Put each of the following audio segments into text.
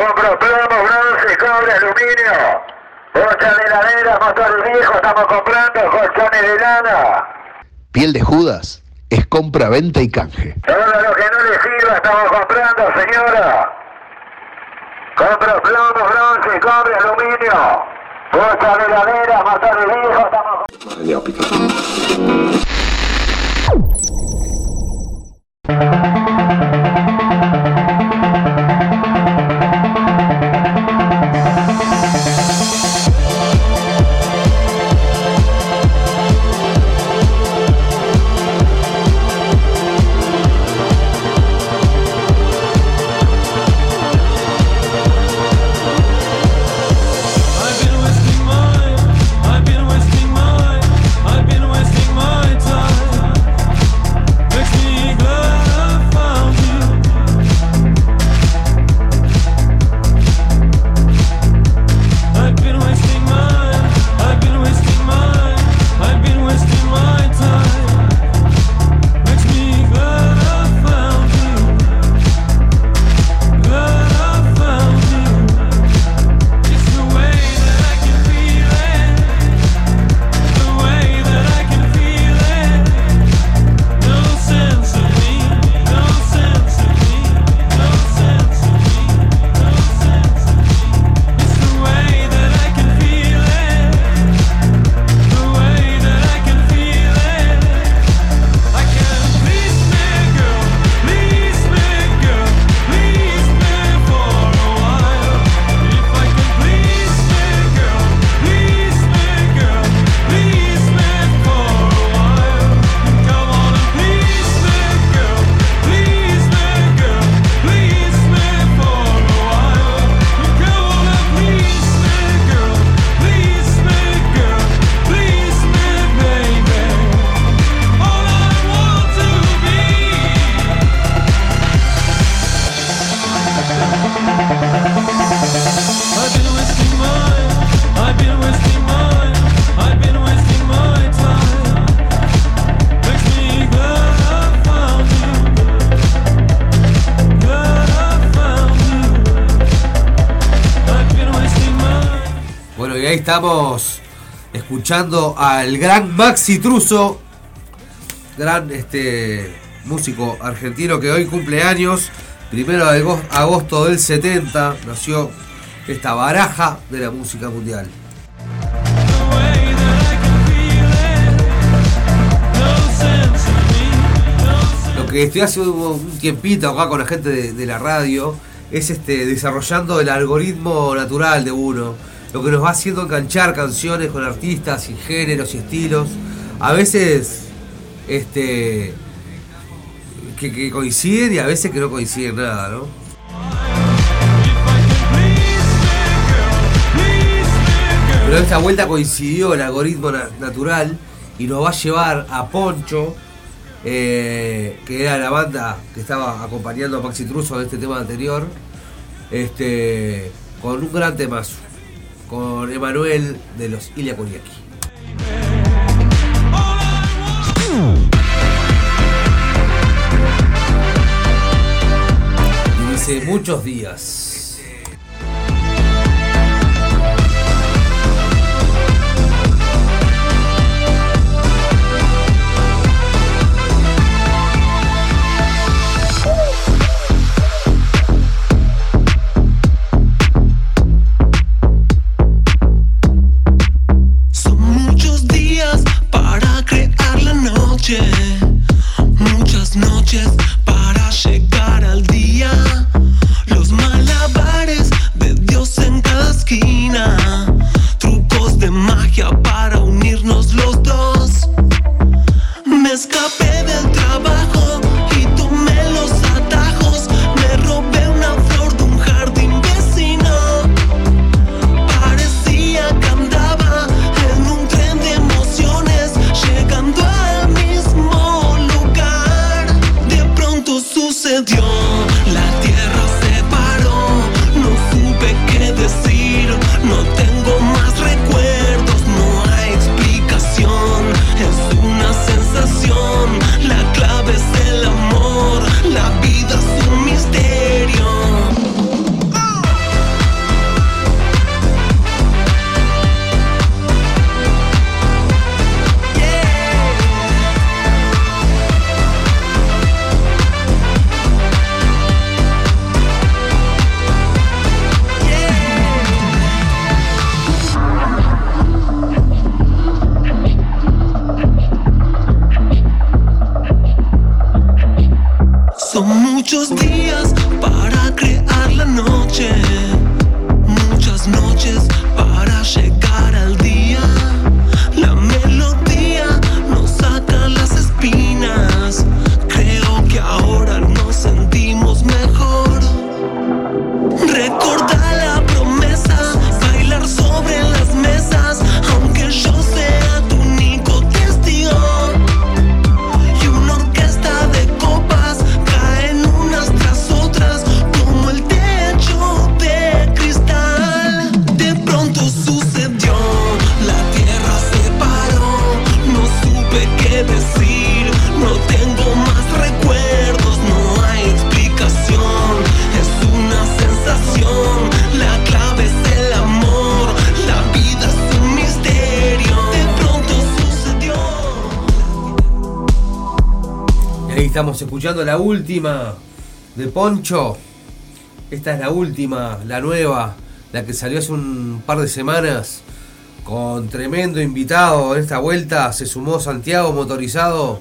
Compro plomo, bronce, cobre, aluminio. Bocha de heladera, motor viejo, estamos comprando colchones de lana. Piel de Judas es compra, venta y canje. Todo lo que no le sirva estamos comprando, señora. Compro plomo, bronce, cobre, aluminio. Bocha de heladera, motor viejo, estamos I've escuchando al gran Maxi Truso, gran este músico argentino que hoy cumple años, primero de ago- agosto del 70, nació esta baraja de la música mundial. Lo que estoy haciendo un tiempito acá con la gente de, de la radio es este desarrollando el algoritmo natural de uno, lo que nos va haciendo enganchar canciones con artistas y géneros y estilos. A veces este que, coinciden y a veces que no coinciden nada, ¿no? Pero esta vuelta coincidió el algoritmo na- natural y nos va a llevar a Poncho, eh, que era la banda que estaba acompañando a Maxi Truso en este tema anterior, este, con un gran temazo, con Emanuel de los Ilia Kuriaki. Y muchos días. Estamos escuchando la última de Poncho. Esta es la última, la nueva, la que salió hace un par de semanas con tremendo invitado. En esta vuelta se sumó Santiago motorizado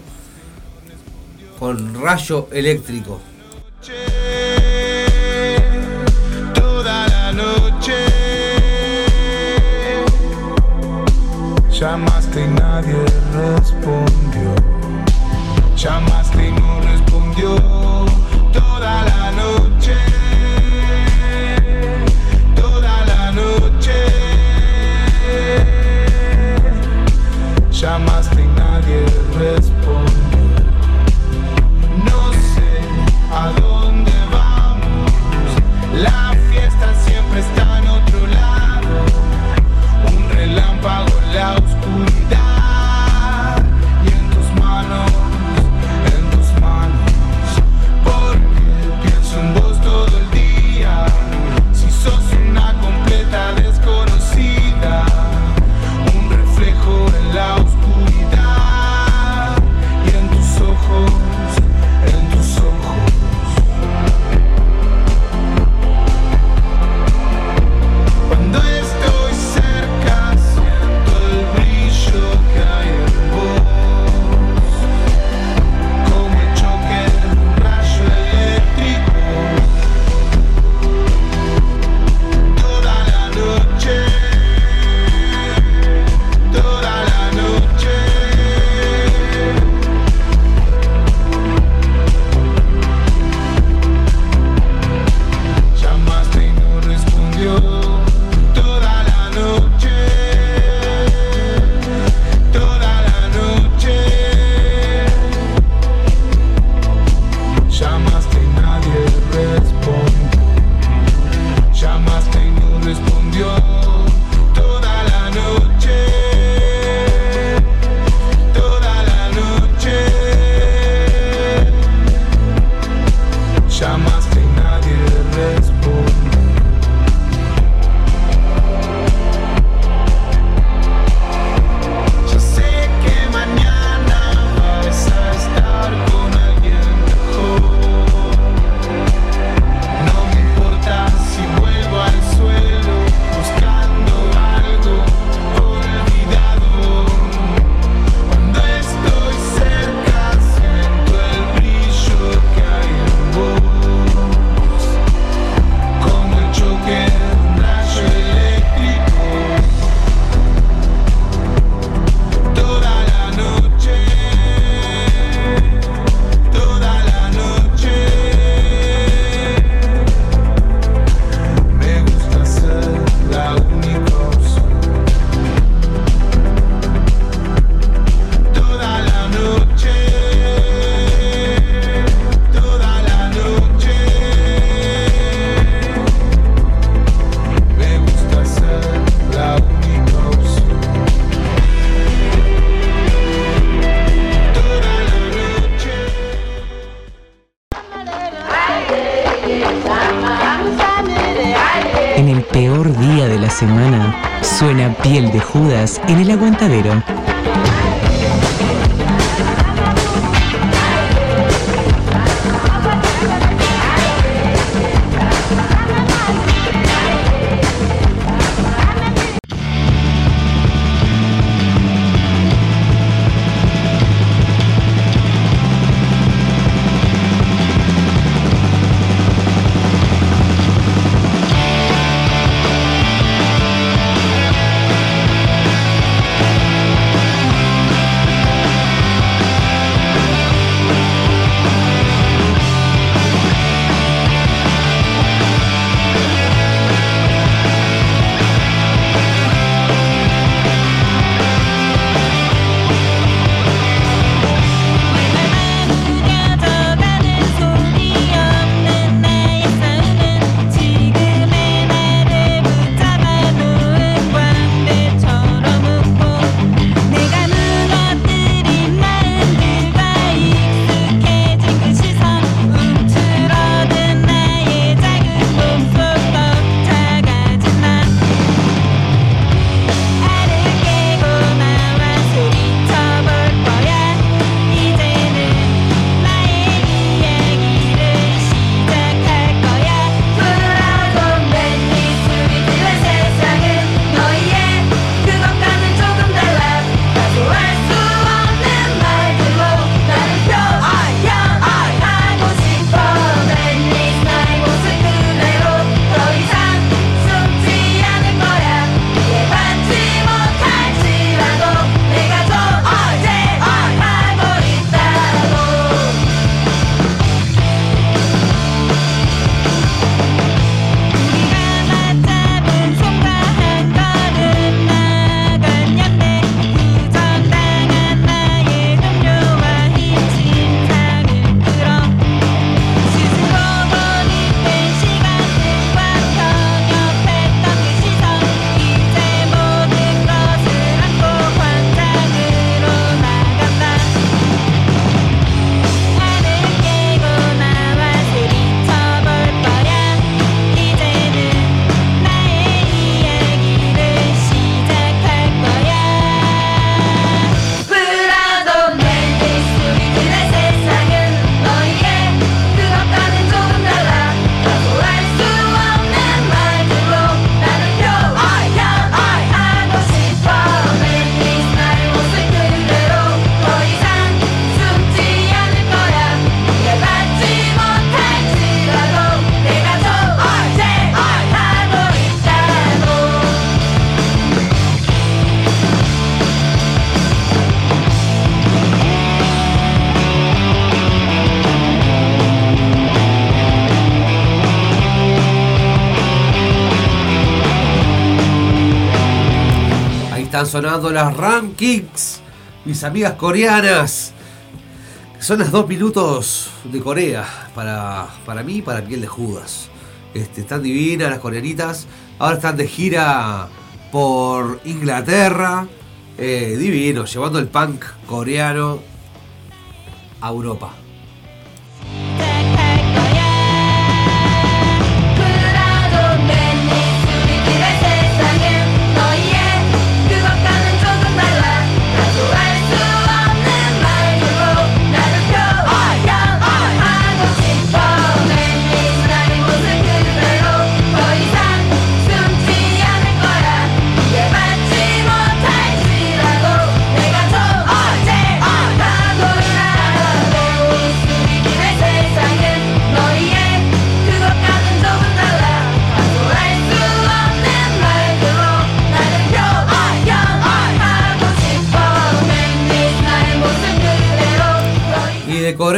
con rayo eléctrico. Toda la noche. Llamaste y nadie respondió. Toda la noche, toda la noche, llamaste a nadie. Sonando las rankings, mis amigas coreanas. Son las dos minutos de Corea para, para mí y para piel de Judas. Este, están divinas las coreanitas. Ahora están de gira por Inglaterra. Eh, divino, llevando el punk coreano a Europa.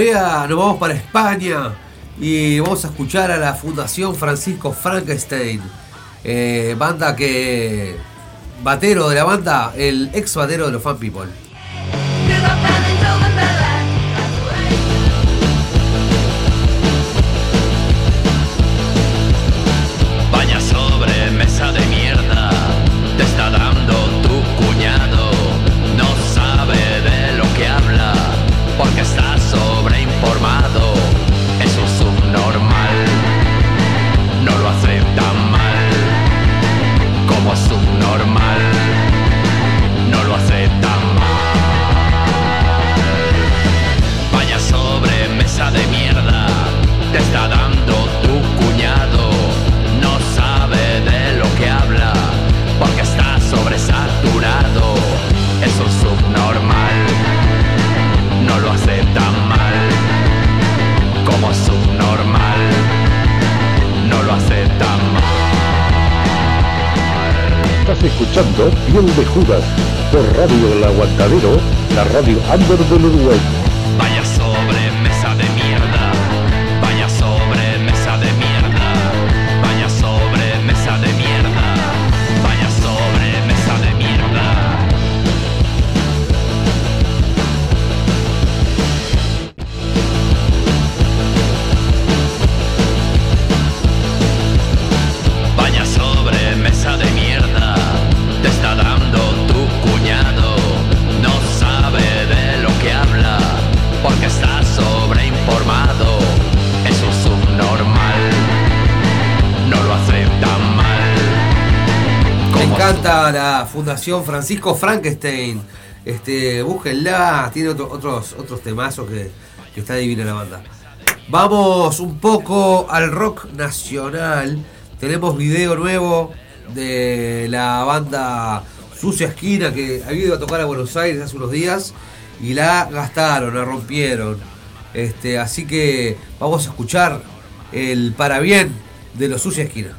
Nos vamos para España y vamos a escuchar a la Fundación Francisco Frankenstein, eh, banda que batero de la banda, el ex batero de los Fan People. Escuchando Piel de Judas por Radio El Aguantadero, la radio under del Uruguay. La Fundación Francisco Frankenstein. Este, búsquenla, tiene otro- otros, otros temazos que, que está divina la banda. Vamos un poco al rock nacional. Tenemos video nuevo de la banda Sucia Esquina que había ido a tocar a Buenos Aires hace unos días y la gastaron, la rompieron. Este, así que vamos a escuchar el para bien de los Sucia Esquina.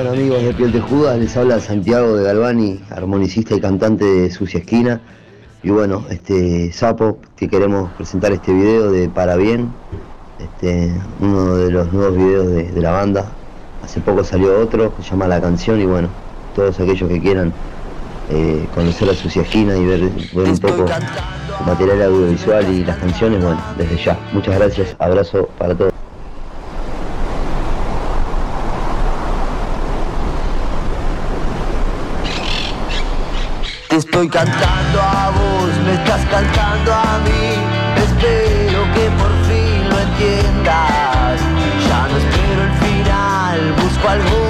Bueno amigos de Piel Judas, les habla Santiago de Galvani, armonicista y cantante de Sucia Esquina. Y bueno, este Sapo, que queremos presentar este video de Para Bien, este, uno de los nuevos videos de, de la banda. Hace poco salió otro que se llama La Canción y bueno, todos aquellos que quieran eh, conocer a Sucia Esquina y ver, ver un poco el material audiovisual y las canciones, bueno, desde ya. Muchas gracias, abrazo para todos. Estoy cantando a vos, me estás cantando a mí. Espero que por fin lo entiendas. Ya no espero el final, busco algo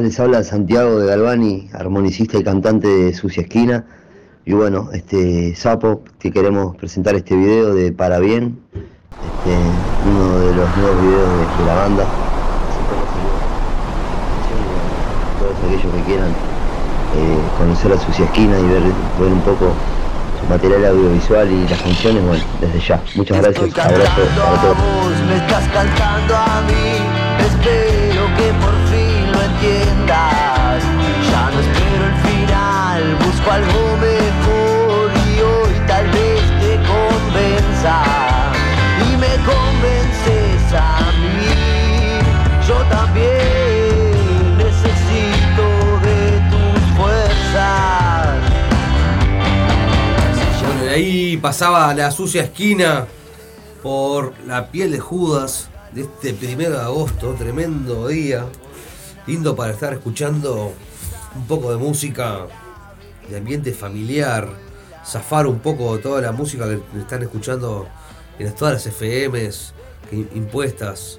les habla Santiago de Galvani, armonicista y cantante de Sucia Esquina. Y bueno, este Sapo, que queremos presentar este video de Para Bien, este, uno de los nuevos videos de, de la banda. Todos aquellos que quieran eh, conocer a Sucia Esquina y ver, ver un poco su material audiovisual y las canciones, bueno, desde ya. Muchas gracias, abrazo para todos. me estás cantando a mí. Espero que por Ya no espero el final, busco algo mejor y hoy tal vez te convenza. Y me convences a mí. Yo también necesito de tus fuerzas. Y ahí pasaba la sucia esquina por la piel de Judas de este primero de agosto, tremendo día, lindo para estar escuchando un poco de música de ambiente familiar, zafar un poco toda la música que están escuchando en todas las FMs impuestas.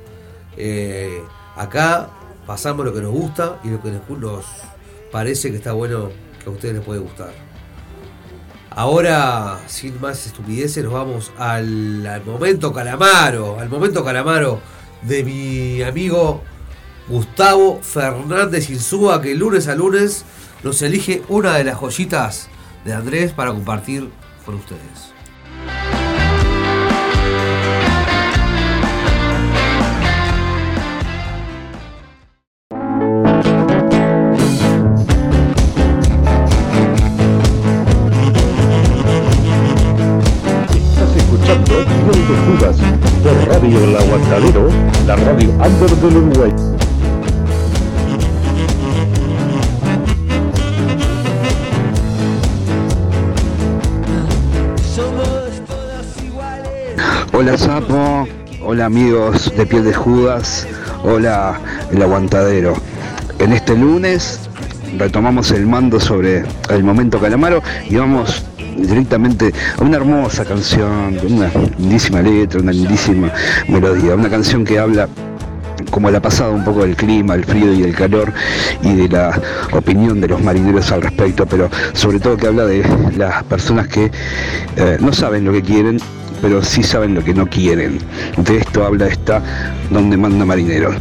Eh, acá pasamos lo que nos gusta y lo que nos- parece que está bueno que a ustedes les puede gustar. Ahora, sin más estupideces, nos vamos al momento calamaro, al momento calamaro de mi amigo Gustavo Fernández Insúa, que lunes a lunes nos elige una de las joyitas de Andrés para compartir con ustedes. Estás escuchando Judas por Radio El Aguantadero, la radio under del Uruguay. Hola Sapo, hola amigos de Piel de Judas, hola el aguantadero. En este lunes retomamos el mando sobre el momento Calamaro y vamos directamente a una hermosa canción, una lindísima letra, una lindísima melodía, una canción que habla como la pasada un poco del clima, el frío y el calor y de la opinión de los marineros al respecto, pero sobre todo que habla de las personas que eh, no saben lo que quieren, pero sí saben lo que no quieren. De esto habla esta donde manda marinero.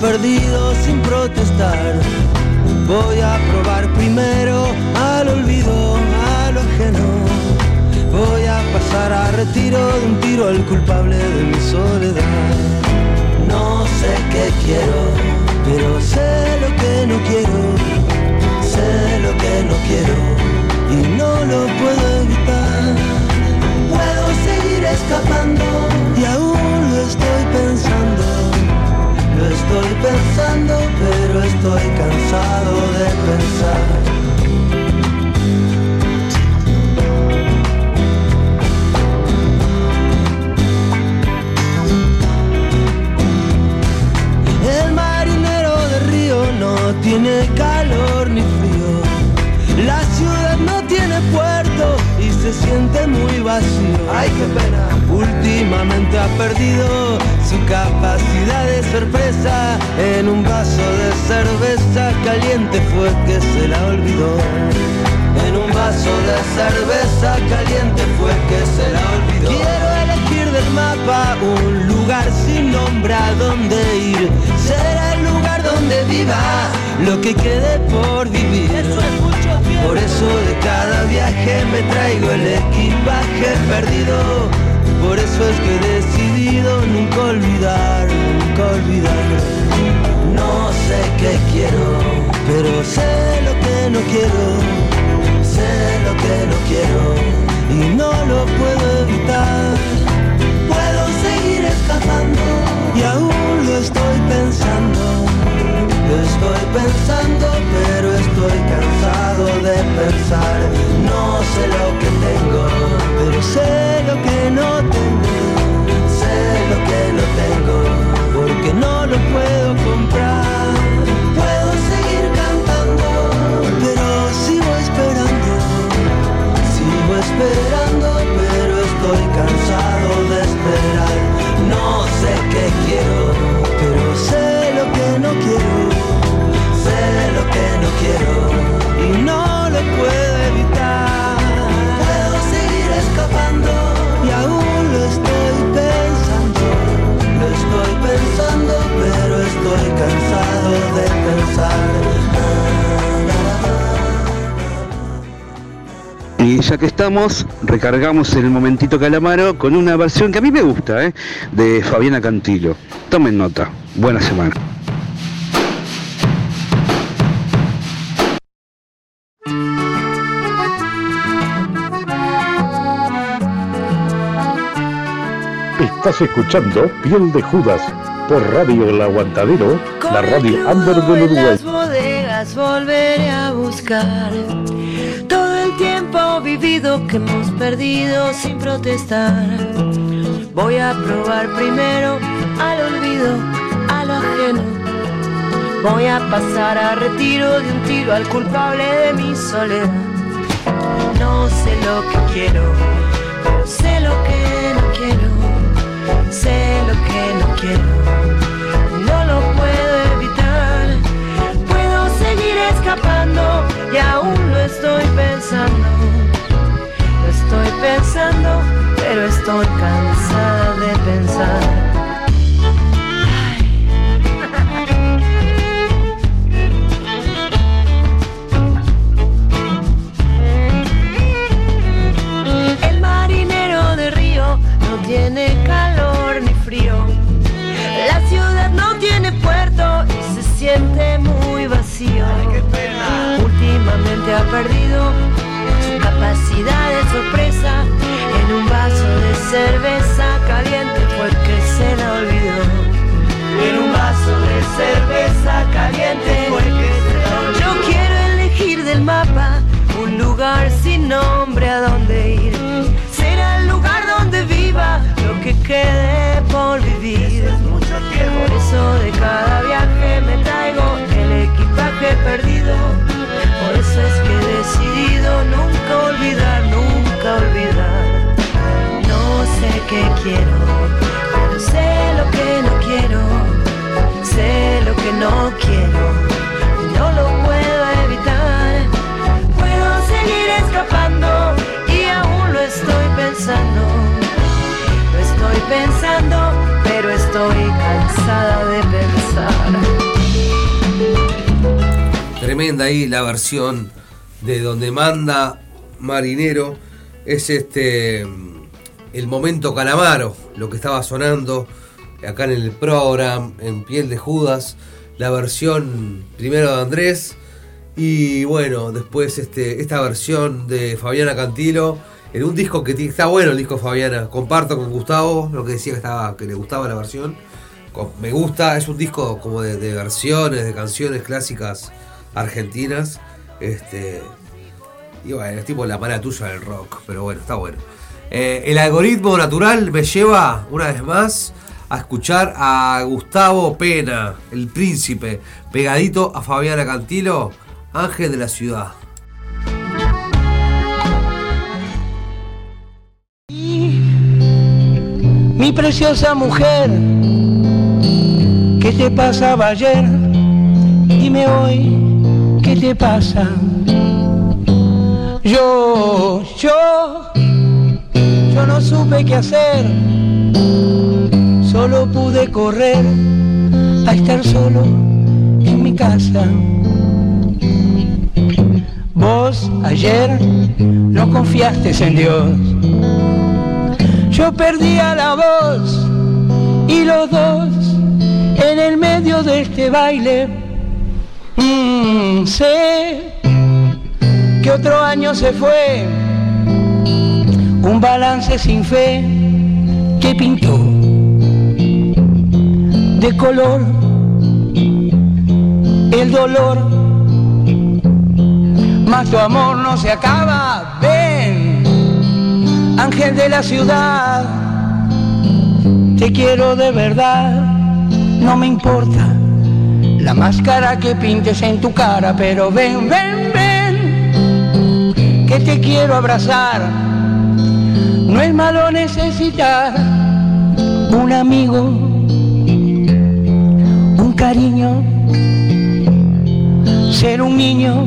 Perdido sin protestar. Voy a probar primero al olvido, a lo ajeno. Voy a pasar a retiro de un tiro al culpable de mi soledad. No sé qué quiero, pero sé lo que no quiero. Sé lo que no quiero y no lo puedo evitar. Puedo seguir escapando y aún lo estoy pensando. Estoy pensando, pero estoy cansado de pensar. El marinero de río no tiene calor ni frío. La ciudad no tiene puerto y se siente muy vacío. Ay, qué pena. Últimamente ha perdido su capacidad de sorpresa. En un vaso de cerveza caliente fue que se la olvidó. En un vaso de cerveza caliente fue que se la olvidó. Quiero elegir del mapa un lugar sin nombre a donde ir. Será el lugar donde viva lo que quede por vivir. Por eso de cada viaje me traigo el equipaje perdido. Por eso es que he decidido nunca olvidar, nunca olvidar. No sé qué quiero, pero sé lo que no quiero. Sé lo que no quiero y no lo puedo evitar. Puedo seguir escapando y aún lo estoy pensando. Lo estoy pensando, pero estoy cansado de pensar. No sé lo que no tengo. De pensar. Y ya que estamos, recargamos el momentito Calamaro con una versión que a mí me gusta, ¿eh? de Fabiana Cantilo. Tomen nota. Buena semana. Estás escuchando Piel de Judas por Radio El Aguantadero, la radio under del Uruguay. las bodegas volveré a buscar todo el tiempo vivido que hemos perdido sin protestar. Voy a probar primero al olvido, a lo ajeno. Voy a pasar a retiro de un tiro al culpable de mi soledad. No sé lo que quiero, pero sé lo que no quiero. Sé lo que no quiero y aún lo estoy pensando. Lo estoy pensando, pero estoy cansada de pensar. Ha perdido su capacidad de sorpresa. En un vaso de cerveza caliente fue que se la olvidó. En un vaso de cerveza caliente fue que se la olvidó. Yo quiero elegir del mapa un lugar sin nombre a donde ir. Será el lugar donde viva lo que quede por vivir. Por eso de cada viaje versión de donde manda Marinero. Es este el momento Calamaro, lo que estaba sonando acá en el programa, en Piel de Judas. La versión primero de Andrés. Y bueno, después este, esta versión de Fabiana Cantilo. En un disco que está bueno el disco Fabiana. Comparto con Gustavo lo que decía que estaba, que le gustaba la versión. Me gusta, es un disco como de, de versiones, de canciones clásicas argentinas. Este, y bueno, es tipo la mala tuya del rock, pero bueno, está bueno. Eh, el algoritmo natural me lleva, una vez más, a escuchar a Gustavo Pena, el príncipe, pegadito a Fabiana Cantilo, Ángel de la Ciudad. Y mi preciosa mujer, ¿qué te pasaba ayer, dime hoy ¿qué te pasa? Yo, yo, yo no supe qué hacer, solo pude correr a estar solo en mi casa. Vos ayer no confiaste en Dios. Yo perdía la voz y los dos en el medio de este baile. Mm, sé que otro año se fue, un balance sin fe que pintó de color el dolor. Mas tu amor no se acaba, ven, ángel de la ciudad, te quiero de verdad, no me importa la máscara que pintes en tu cara, pero ven, ven, ven, que te quiero abrazar. No es malo necesitar un amigo, un cariño, ser un niño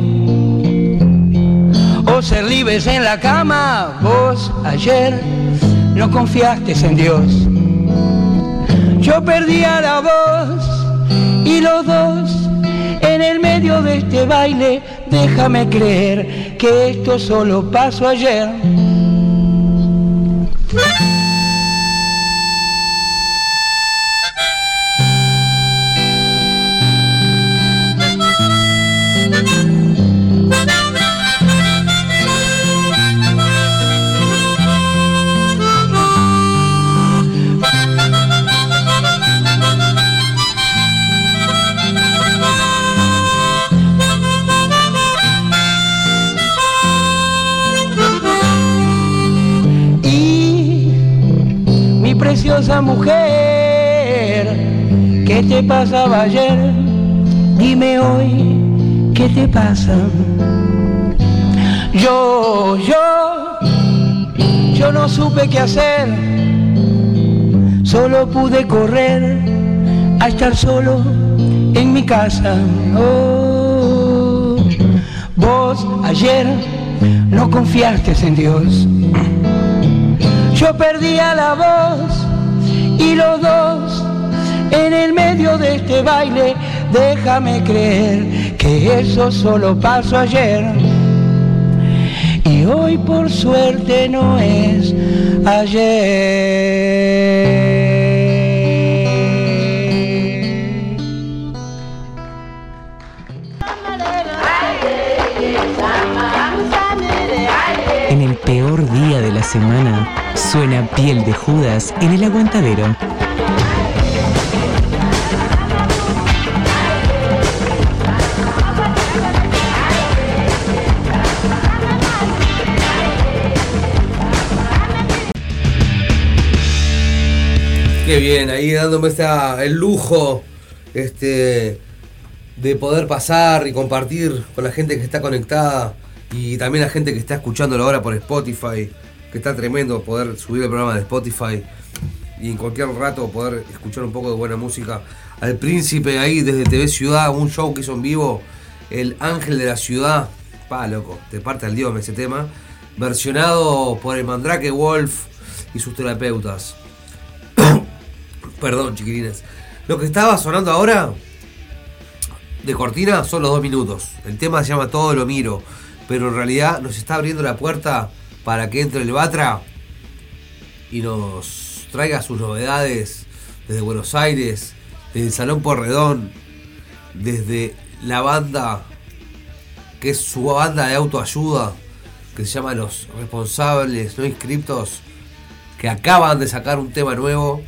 o ser libres en la cama. Vos ayer no confiaste en Dios. Yo perdía la voz y los dos en el medio de este baile. Déjame creer que esto solo pasó ayer. Preciosa mujer, ¿qué te pasaba ayer? Dime hoy, ¿qué te pasa? Yo, yo, yo no supe qué hacer, solo pude correr a estar solo en mi casa. Oh, vos ayer no confiaste en Dios. Yo perdía la voz y los dos en el medio de este baile. Déjame creer que eso solo pasó ayer. Y hoy por suerte no es ayer. En el peor día de la semana, suena piel de Judas en el aguantadero. Qué bien, ahí dándome esta, el lujo este, de poder pasar y compartir con la gente que está conectada y también la gente que está escuchándolo ahora por Spotify, está tremendo poder subir el programa de Spotify y en cualquier rato poder escuchar un poco de buena música. Al príncipe ahí desde TV Ciudad, un show que hizo en vivo, El Ángel de la Ciudad, pa loco, te parte al dios ese tema, versionado por el Mandrake Wolf y sus terapeutas. Perdón, chiquilines. Lo que estaba sonando ahora de cortina son los dos minutos. El tema se llama Todo lo miro. Pero en realidad nos está abriendo la puerta para que entre el Batra y nos traiga sus novedades desde Buenos Aires, desde el Salón Porredón, desde la banda que es su banda de autoayuda, que se llama Los Responsables No Inscriptos, que acaban de sacar un tema nuevo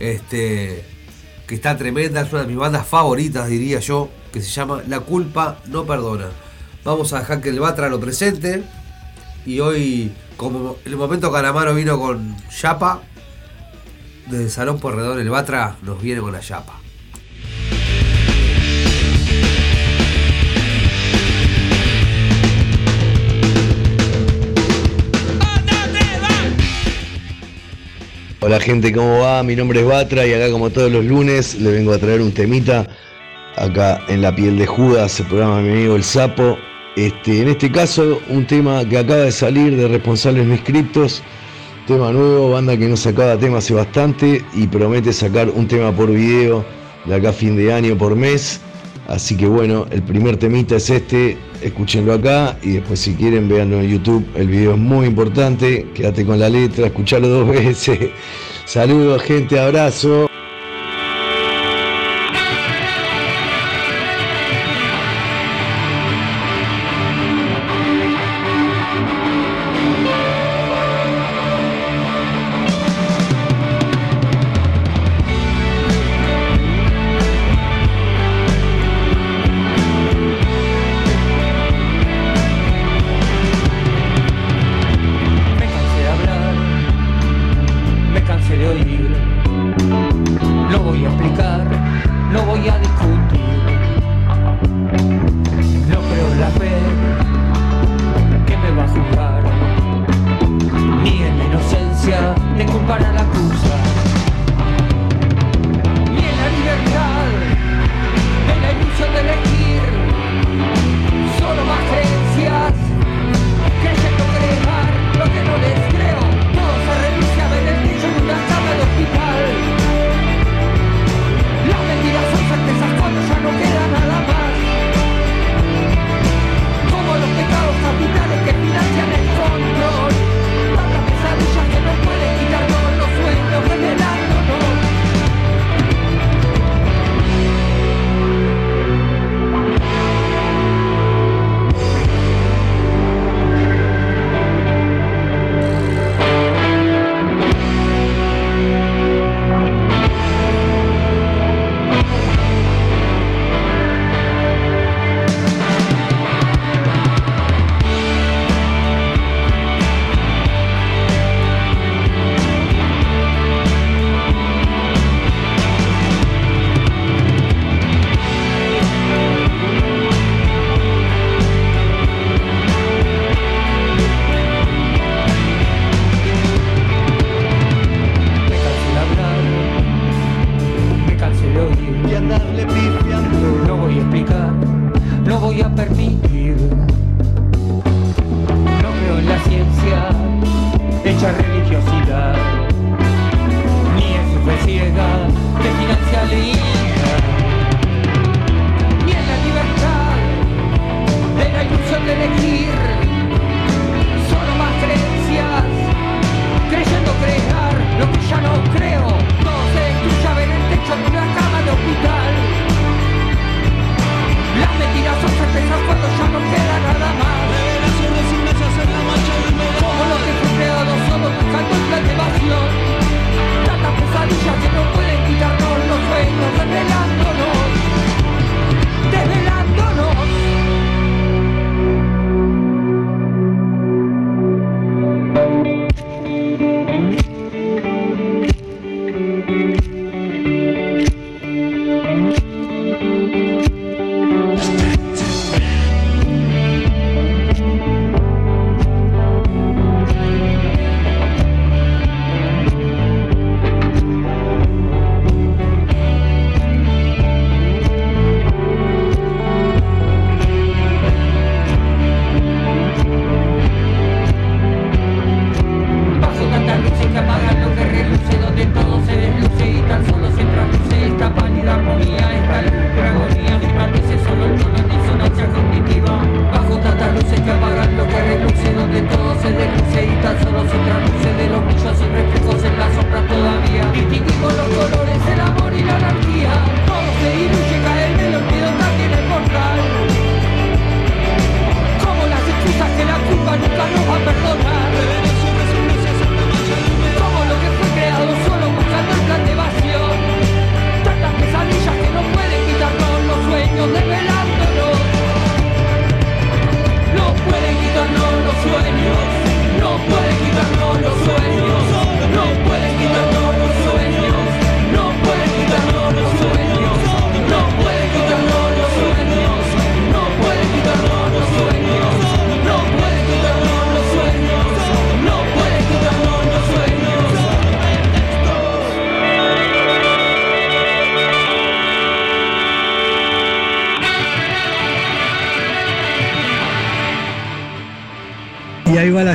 este, que está tremenda, es una de mis bandas favoritas, diría yo, que se llama La culpa no perdona. Vamos a dejar que el Batra lo presente. Y hoy, como en el momento Calamaro vino con Yapa, desde Salón Porredón el Batra nos viene con la Yapa. Hola gente, ¿cómo va? Mi nombre es Batra y acá como todos los lunes le vengo a traer un temita acá en la piel de Judas, el programa de mi amigo El Sapo, este, en este caso, un tema que acaba de salir de Responsables No Escritos, tema nuevo, banda que no sacaba tema hace bastante y promete sacar un tema por video de acá fin de año por mes. Así que bueno, el primer temita es este, escúchenlo acá y después si quieren véanlo en YouTube, el video es muy importante, quédate con la letra, escuchalo dos veces. Saludos gente, abrazo.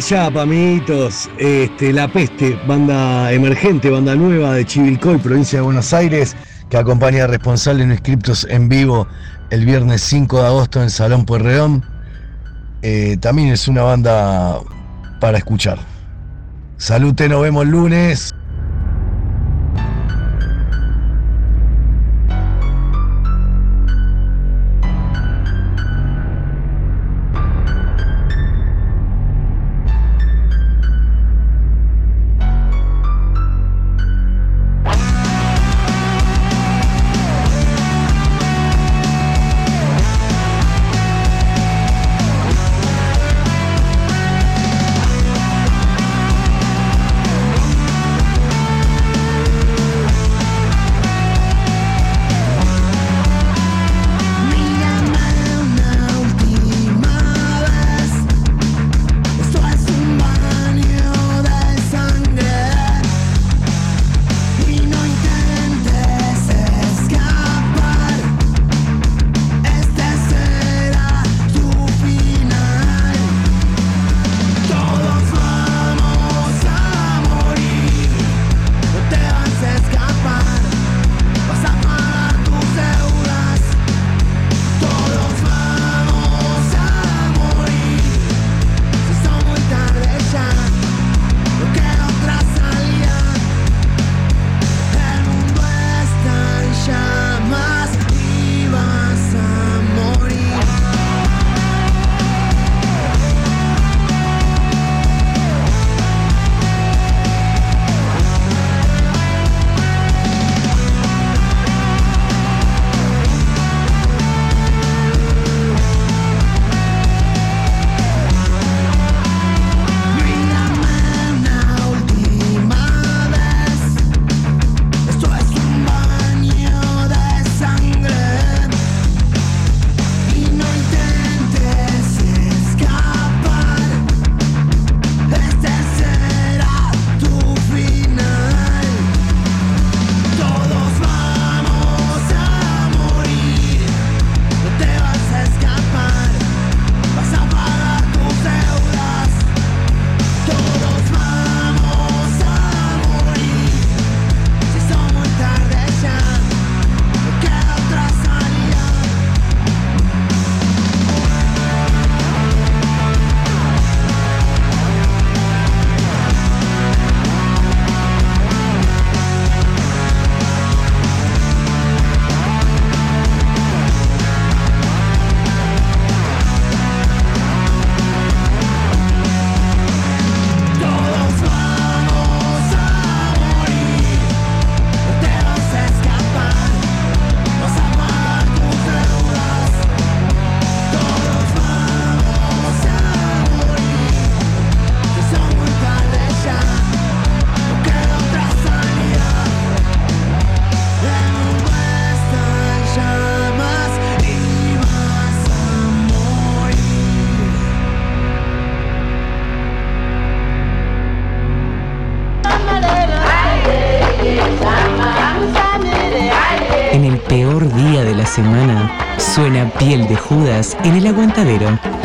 WhatsApp, amiguitos. Este, La Peste, banda emergente, banda nueva de Chivilcoy, provincia de Buenos Aires, que acompaña a responsable en Scriptos en vivo el viernes 5 de agosto en Salón Puerreón. Eh, también es una banda para escuchar. Salute, nos vemos lunes. en el aguantadero.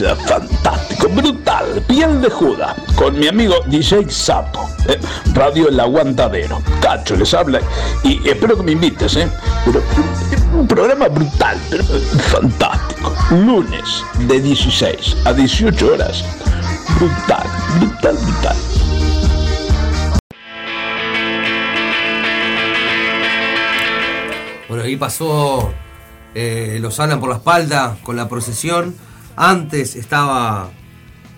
Fantástico, brutal, piel de Judas, con mi amigo DJ Sapo, eh, Radio El Aguantadero. Cacho les habla y espero que me invites, ¿eh? Pero, un programa brutal, pero fantástico. Lunes de 16 a 18 horas. Brutal, brutal, brutal. Bueno, ahí pasó eh, los Alan por la espalda con la procesión. Antes estaba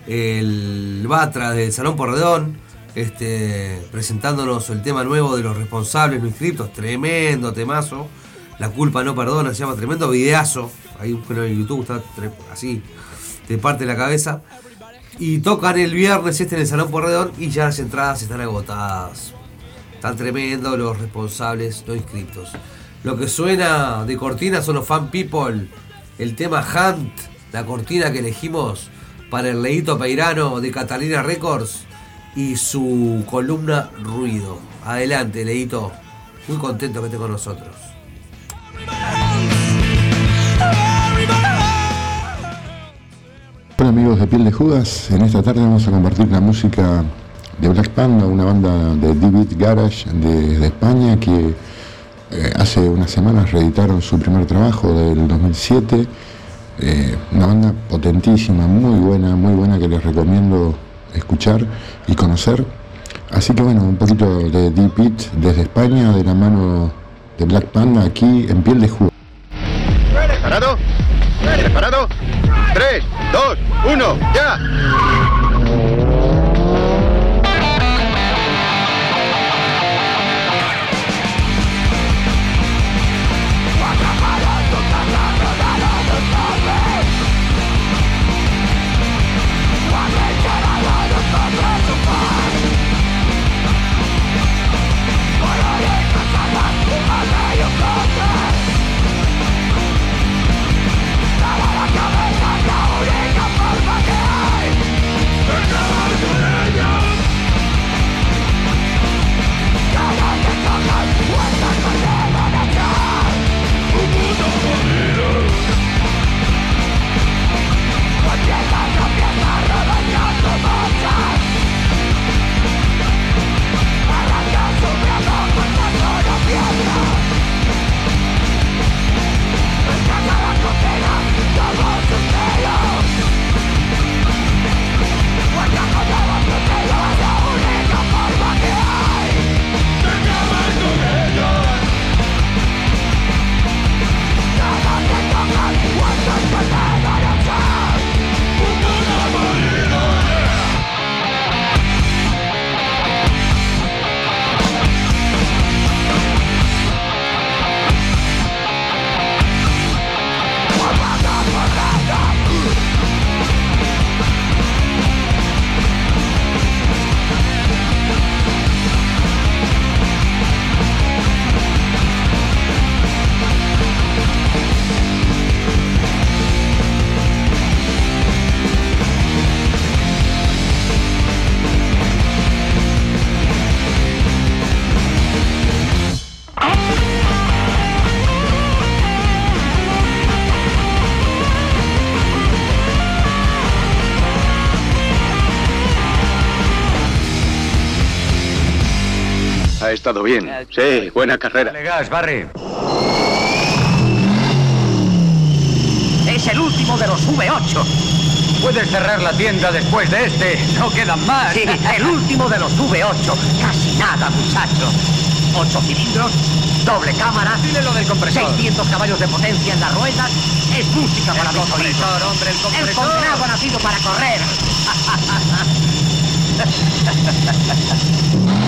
el Batra del Salón Porredón este, presentándonos el tema nuevo de los responsables no inscriptos. Tremendo temazo. La culpa no perdona, se llama tremendo videazo. Ahí en YouTube, está así, te parte la cabeza. Y tocan el viernes este en el Salón Porredón y ya las entradas están agotadas. Están tremendos los responsables no inscriptos. Lo que suena de cortina son los fan people. El tema Hunt, la cortina que elegimos para el Leito Peirano de Catalina Records y su columna Ruido. Adelante, Leito. Muy contento que esté con nosotros. Hola amigos de Piel de Judas, en esta tarde vamos a compartir la música de Black Panda, una banda de D-Beat Garage de España que eh, hace unas semanas reeditaron su primer trabajo del 2007, eh, una banda potentísima, muy buena, muy buena que les recomiendo escuchar y conocer. Así que bueno, un poquito de D-Beat desde España, de la mano de Black Panda aquí en Piel de Judas. ¿Preparado? ¿Preparado? 3, 2, 1, ya. Estado bien. Sí, buena carrera. gas, Barry. Es el último de los V8. Puedes cerrar la tienda después de este. No quedan más. Sí, el último de los V8. Casi nada, muchacho. Ocho cilindros, doble cámara. Dile lo del compresor. 600 caballos de potencia en las ruedas. Es música para los oídos. hombre, el compresor. El condenado ha nacido para correr.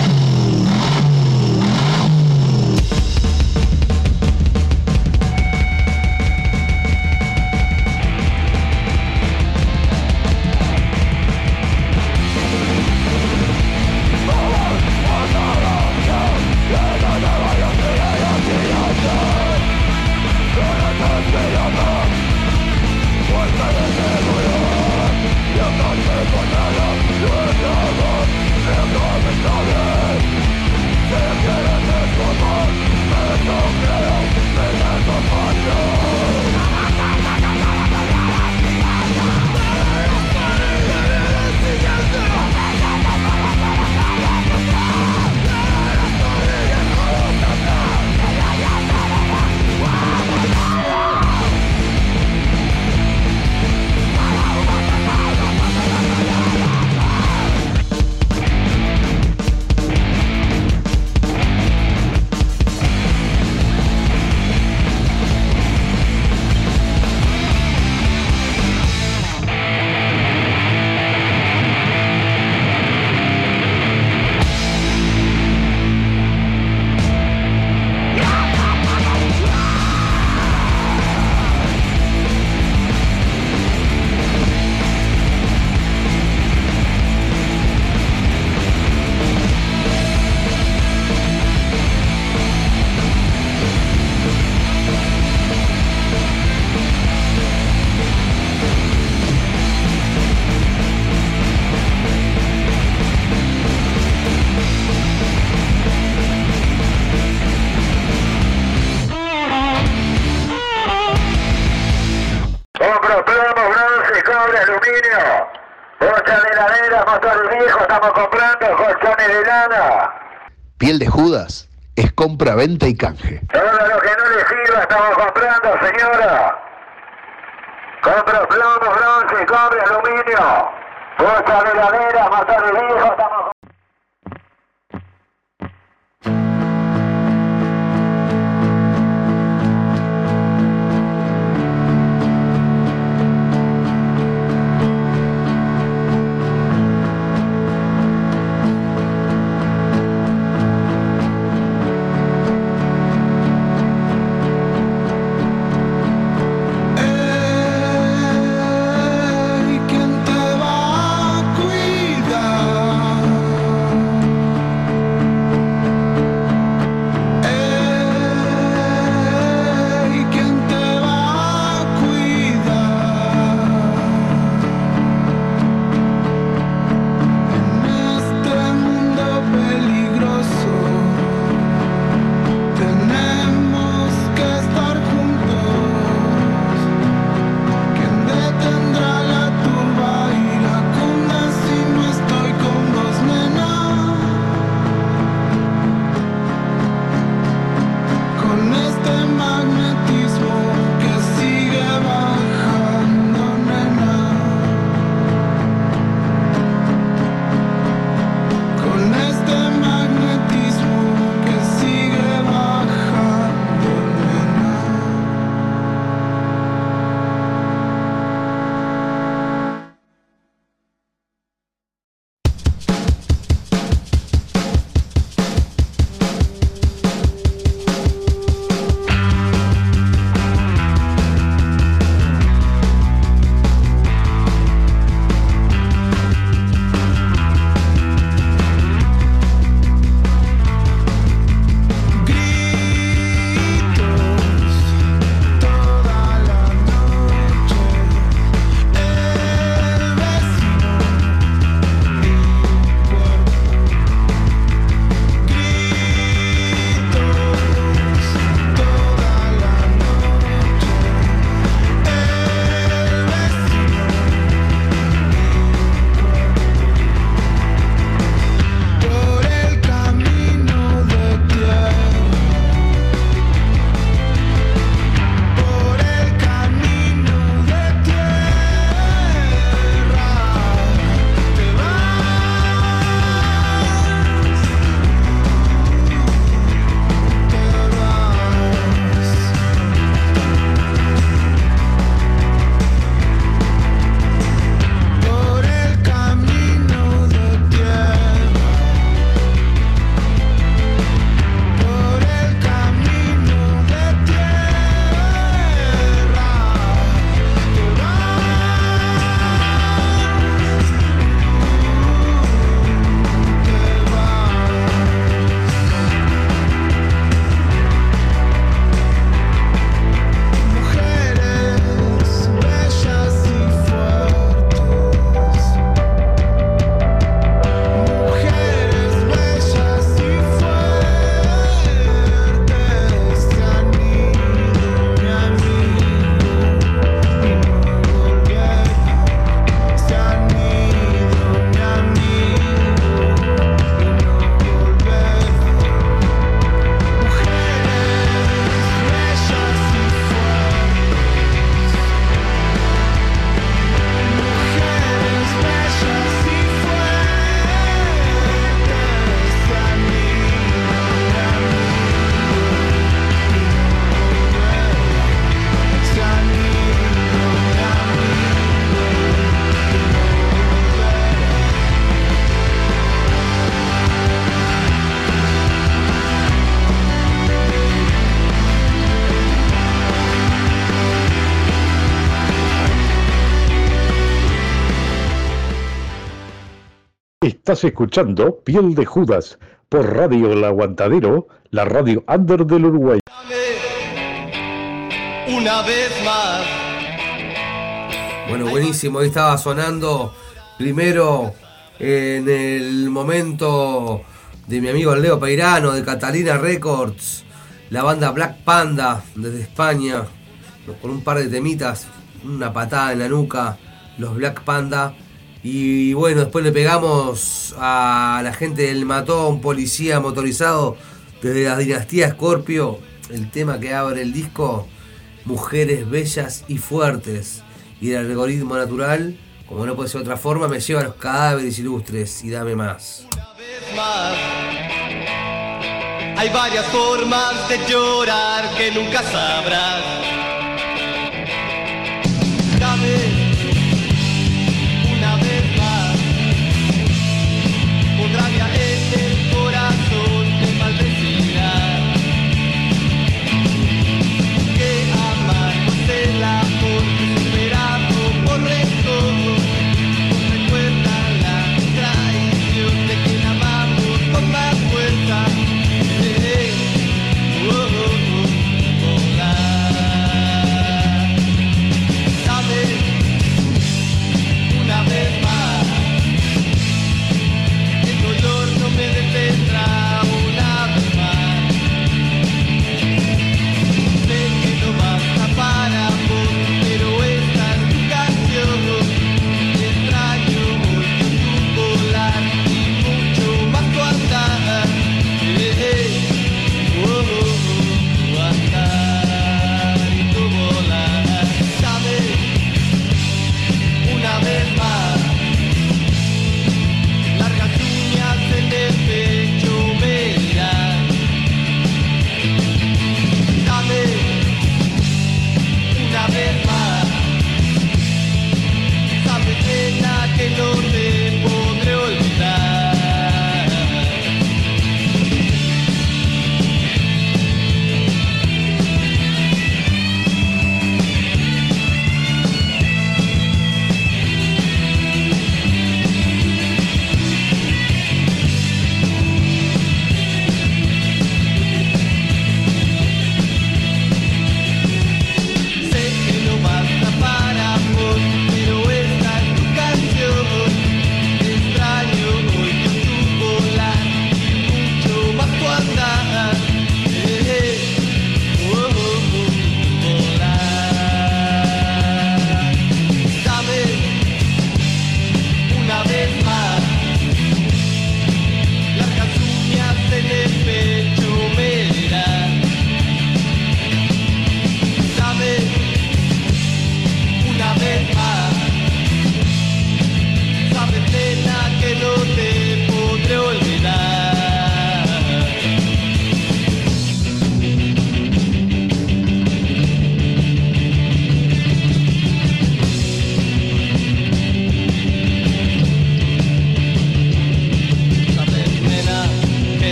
compra, venta y canje. Estás escuchando Piel de Judas por Radio El Aguantadero, la radio under del Uruguay. Una vez más. Bueno, buenísimo. Ahí estaba sonando primero en el momento de mi amigo Leo Peirano de Catalina Records, la banda Black Panda desde España, con un par de temitas, una patada en la nuca, los Black Panda y bueno, después le pegamos a la gente del matón, policía motorizado desde la dinastía Scorpio, el tema que abre el disco, Mujeres Bellas y Fuertes. Y el algoritmo natural, como no puede ser otra forma, me lleva a los cadáveres ilustres y dame más. Una vez más hay varias formas de llorar que nunca sabrás.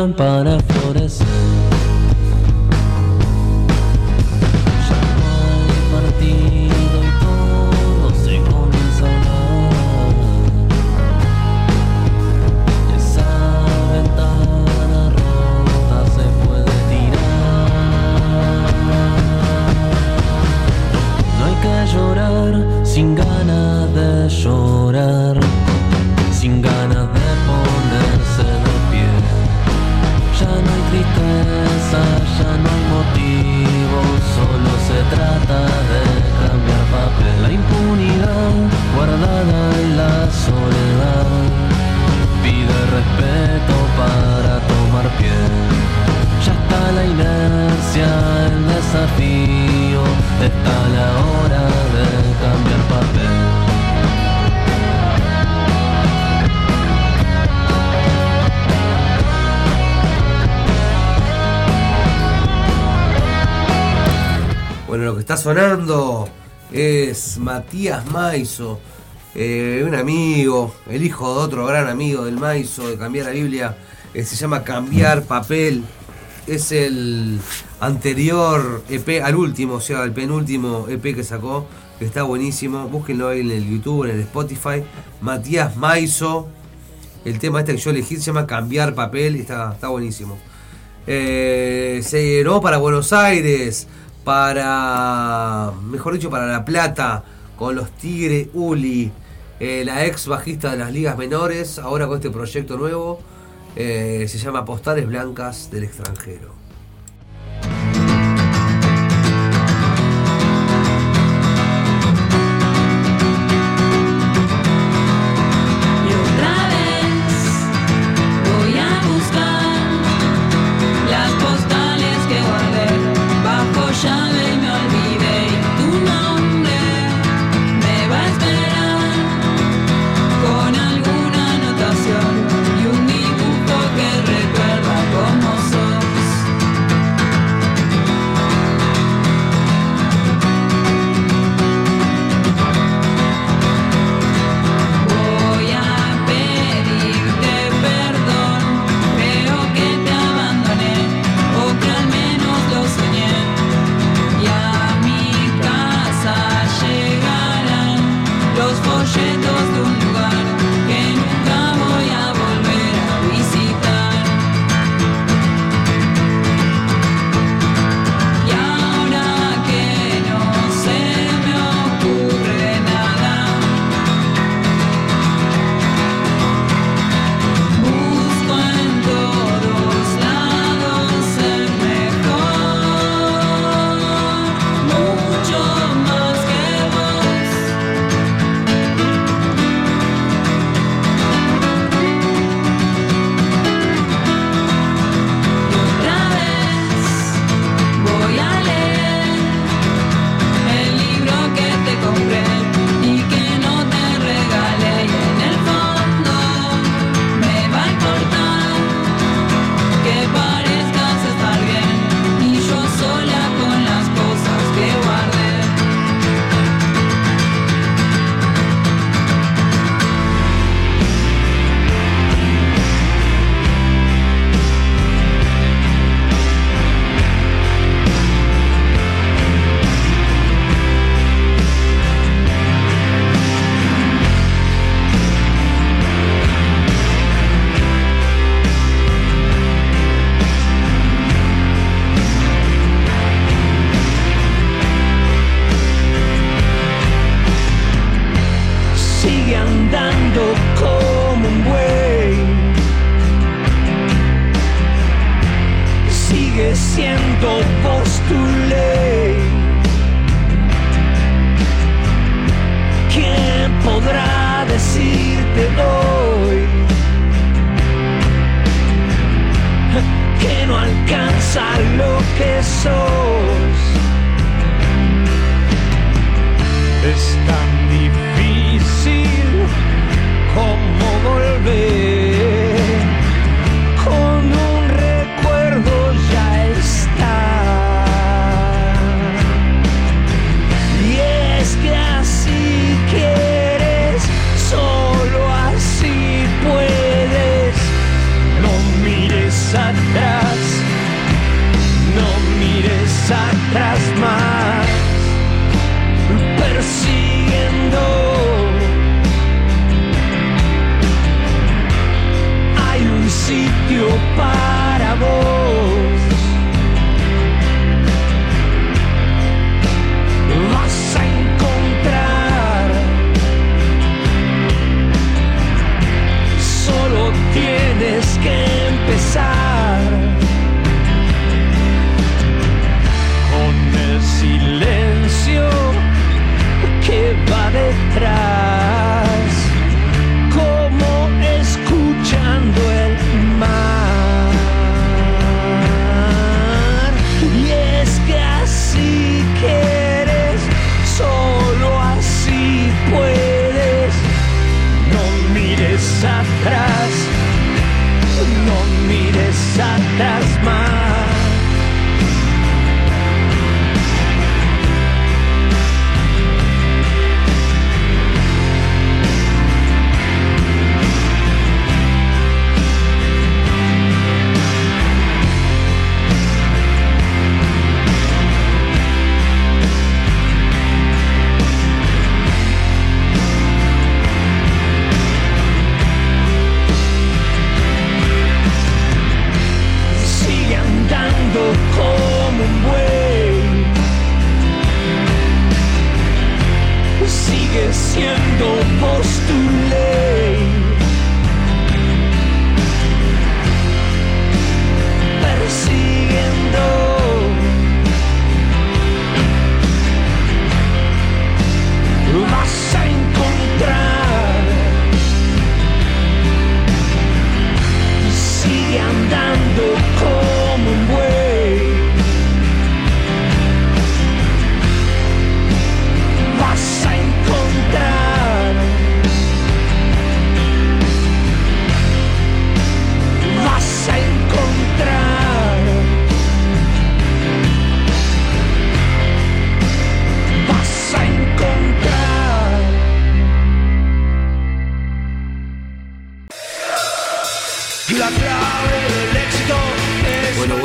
dum pa sonando es Matías Maizo, eh, un amigo, el hijo de otro gran amigo del Maizo, de Cambiar la Biblia, eh, se llama Cambiar Papel. Es el anterior EP al último, o sea, el penúltimo EP que sacó, que está buenísimo. Búsquenlo ahí en el YouTube, en el Spotify. Matías Maizo. El tema este que yo elegí se llama Cambiar Papel y está, está buenísimo. Eh, se llenó para Buenos Aires, para, mejor dicho, para La Plata, con los Tigre Uli, eh, la ex bajista de las ligas menores, ahora con este proyecto nuevo, eh, se llama Postales Blancas del extranjero. Tu ley. ¿Quién podrá decirte hoy que no alcanza lo que sos? Es tan difícil como volver.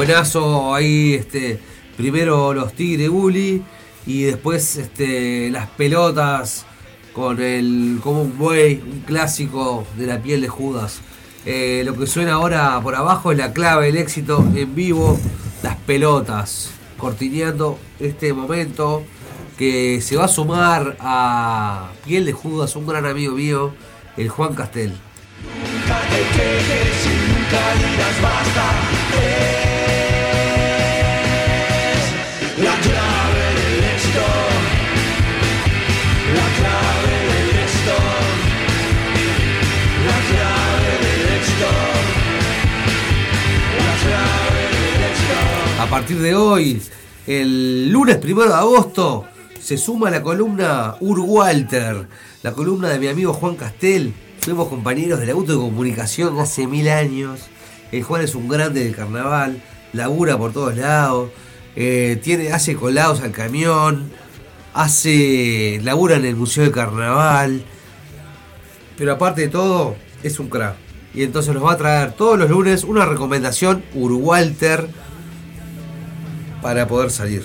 Buenazo ahí, este, primero los Tigre Bully y después este, las pelotas con el como un buey, un clásico de la piel de Judas. Eh, lo que suena ahora por abajo es la clave del éxito en vivo, las pelotas, cortineando este momento que se va a sumar a piel de Judas, un gran amigo mío, el Juan Castel. A partir de hoy, el lunes primero de agosto, se suma la columna Ur Walter, la columna de mi amigo Juan Castel. Fuimos compañeros del auto de comunicación hace mil años. El Juan es un grande del carnaval, labura por todos lados, eh, tiene, hace colados al camión, hace. labura en el Museo del Carnaval. Pero aparte de todo, es un crack. Y entonces nos va a traer todos los lunes una recomendación Ur Walter para poder salir.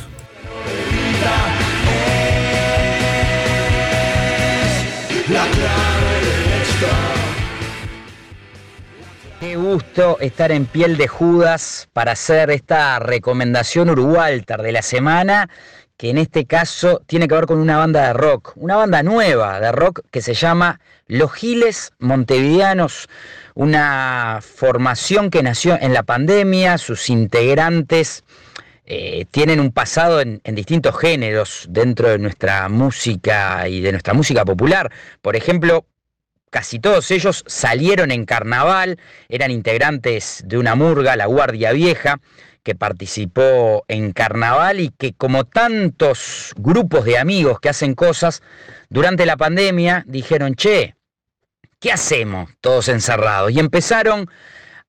Qué gusto estar en piel de Judas para hacer esta recomendación Urugualter de la semana, que en este caso tiene que ver con una banda de rock, una banda nueva de rock que se llama Los Giles Montevideanos, una formación que nació en la pandemia, sus integrantes eh, tienen un pasado en, en distintos géneros dentro de nuestra música y de nuestra música popular. Por ejemplo, casi todos ellos salieron en carnaval, eran integrantes de una murga, la Guardia Vieja, que participó en carnaval y que como tantos grupos de amigos que hacen cosas, durante la pandemia dijeron, che, ¿qué hacemos todos encerrados? Y empezaron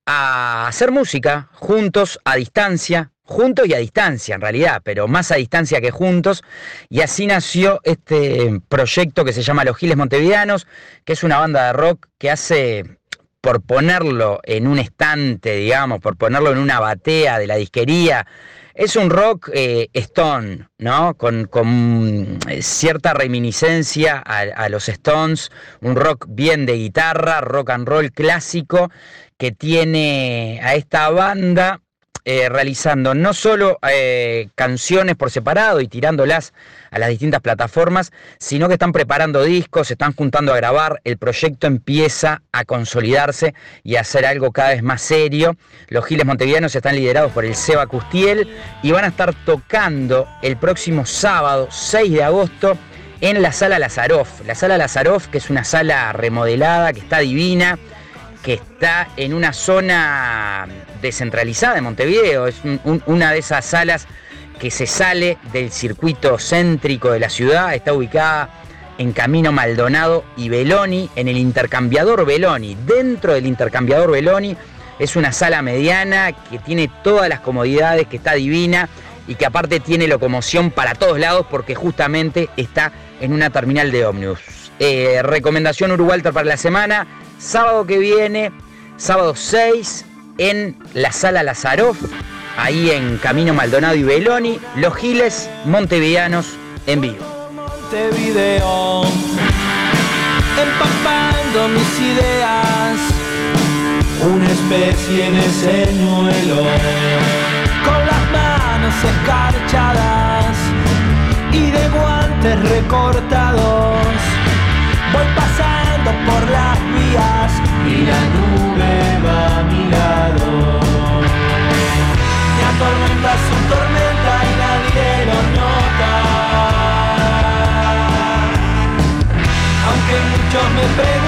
a hacer música juntos, a distancia, juntos y a distancia en realidad, pero más a distancia que juntos, y así nació este proyecto que se llama Los Giles Montevideanos, que es una banda de rock que hace, por ponerlo en un estante, digamos, por ponerlo en una batea de la disquería, es un rock eh, stone, ¿no? Con, eh, cierta reminiscencia a los Stones, un rock bien de guitarra, rock and roll clásico, que tiene a esta banda eh, realizando no solo eh, canciones por separado y tirándolas a las distintas plataformas, sino que están preparando discos, se están juntando a grabar, el proyecto empieza a consolidarse y a hacer algo cada vez más serio. Los Giles Montevideanos están liderados por el Seba Custiel y van a estar tocando el próximo sábado 6 de agosto en la sala Lazaroff. La sala Lazaroff, que es una sala remodelada, que está divina, que está en una zona descentralizada de Montevideo. Es un- un- una de esas salas que se sale del circuito céntrico de la ciudad. Está ubicada en Camino Maldonado y Beloni, en el intercambiador Beloni. Dentro del intercambiador Beloni es una sala mediana que tiene todas las comodidades, que está divina y que aparte tiene locomoción para todos lados porque justamente está en una terminal de ómnibus. Eh, recomendación Urugualter para la semana, sábado que viene, sábado 6, en la sala Lazaroff, ahí en Camino Maldonado y Beloni, Los Giles Montevideanos en vivo. Montevideo, empapando mis ideas, una especie de señuelo, con las manos escarchadas y de guantes recortados, voy pasando por las y la nube va a mi lado. Me atormenta su tormenta y nadie lo nota. Aunque muchos me pregunten,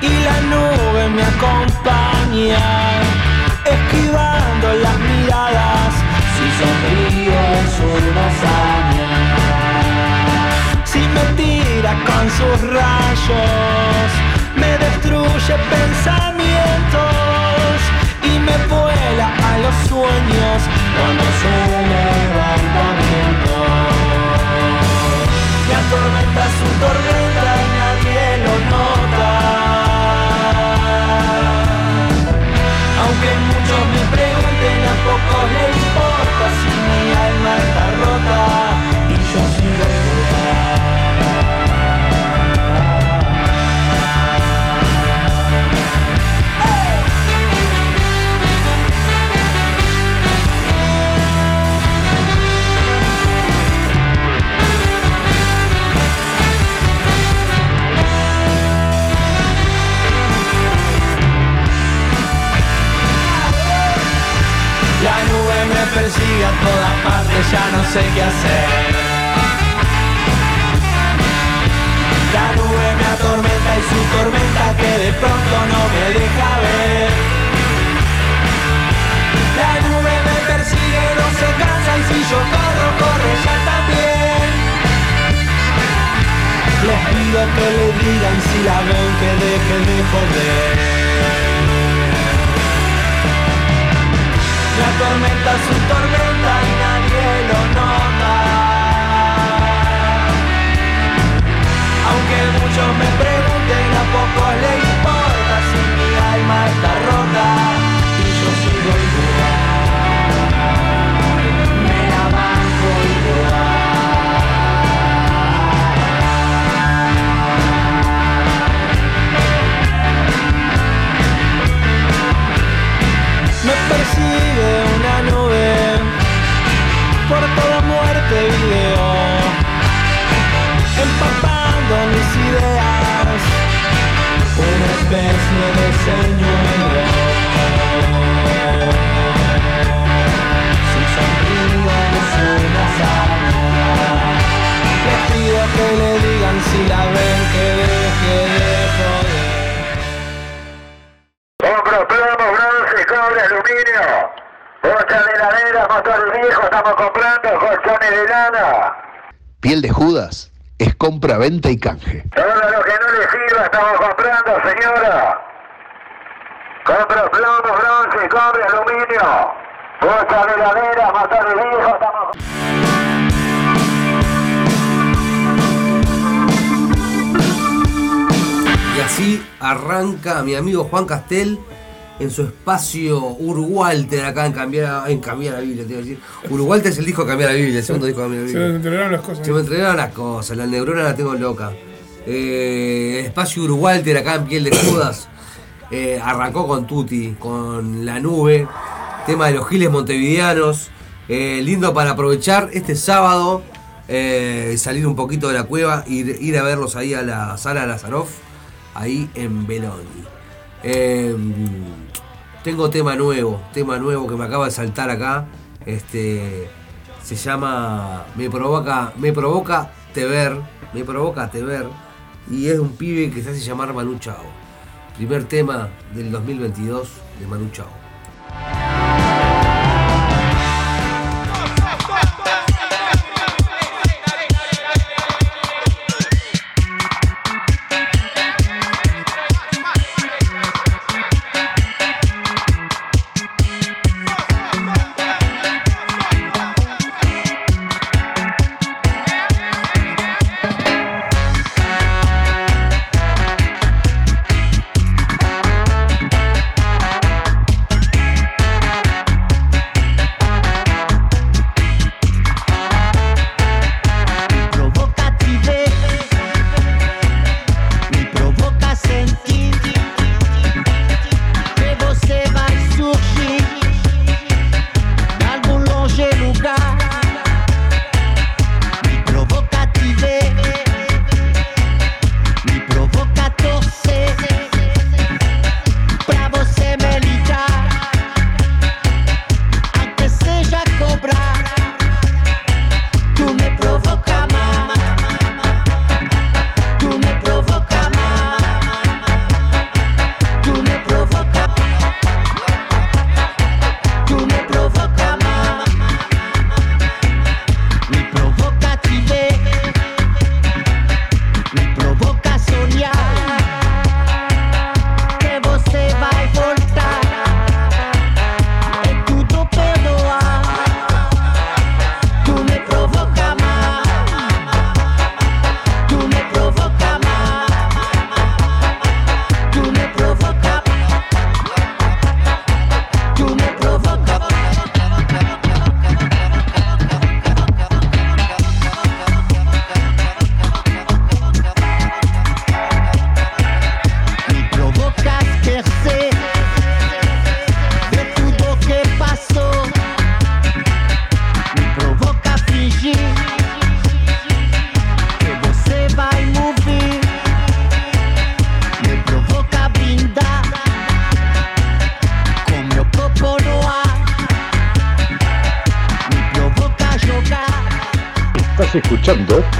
y la nube me acompaña, esquivando las miradas, si sonrío es una hazaña. Si me tira con sus rayos, me destruye pensamientos y me vuela a los sueños cuando se persigue a todas partes, ya no sé qué hacer. La nube me atormenta y su tormenta que de pronto no me deja ver. La nube me persigue, no se cansa y si yo corro, corre ya también. Les pido que le digan si la ven que dejen de joder. La tormenta es su tormenta y nadie lo nota. Aunque muchos me pregunten, a pocos le importa si mi alma está por toda muerte video, empapando mis ideas, una especie de señuelo. Si sonrío es una hazaña, les pido que le digan si la ven que motor viejo, estamos comprando colchones de lana. Piel de Judas es compra, venta y canje. Todo lo que no le sirva estamos comprando, señora. Compro plomo, bronce, cobre, aluminio. Bocha de heladera, motor viejo, estamos... Y así arranca mi amigo Juan Castel en su espacio Urwalter acá en cambiar, en cambiar la Biblia, te iba a decir. Urwalter es el disco de cambiar la Biblia, el segundo disco de cambiar la Se Biblia. me entregaron las cosas. Se me entregaron las cosas, la neurona la tengo loca. Eh, espacio Urwalter acá en Piel de Judas eh, arrancó con Tuti, con La Nube, tema de los giles montevideanos. eh, lindo para aprovechar este sábado, eh, salir un poquito de la cueva, ir, ir a verlos ahí a la sala Lazaroff, ahí en Beloni. Tengo tema nuevo, tema nuevo que me acaba de saltar acá. Este se llama Me provoca, me provoca te ver, me provoca te ver. Y es un pibe que se hace llamar Manu Chao. Primer tema del 2022 de Manu Chao.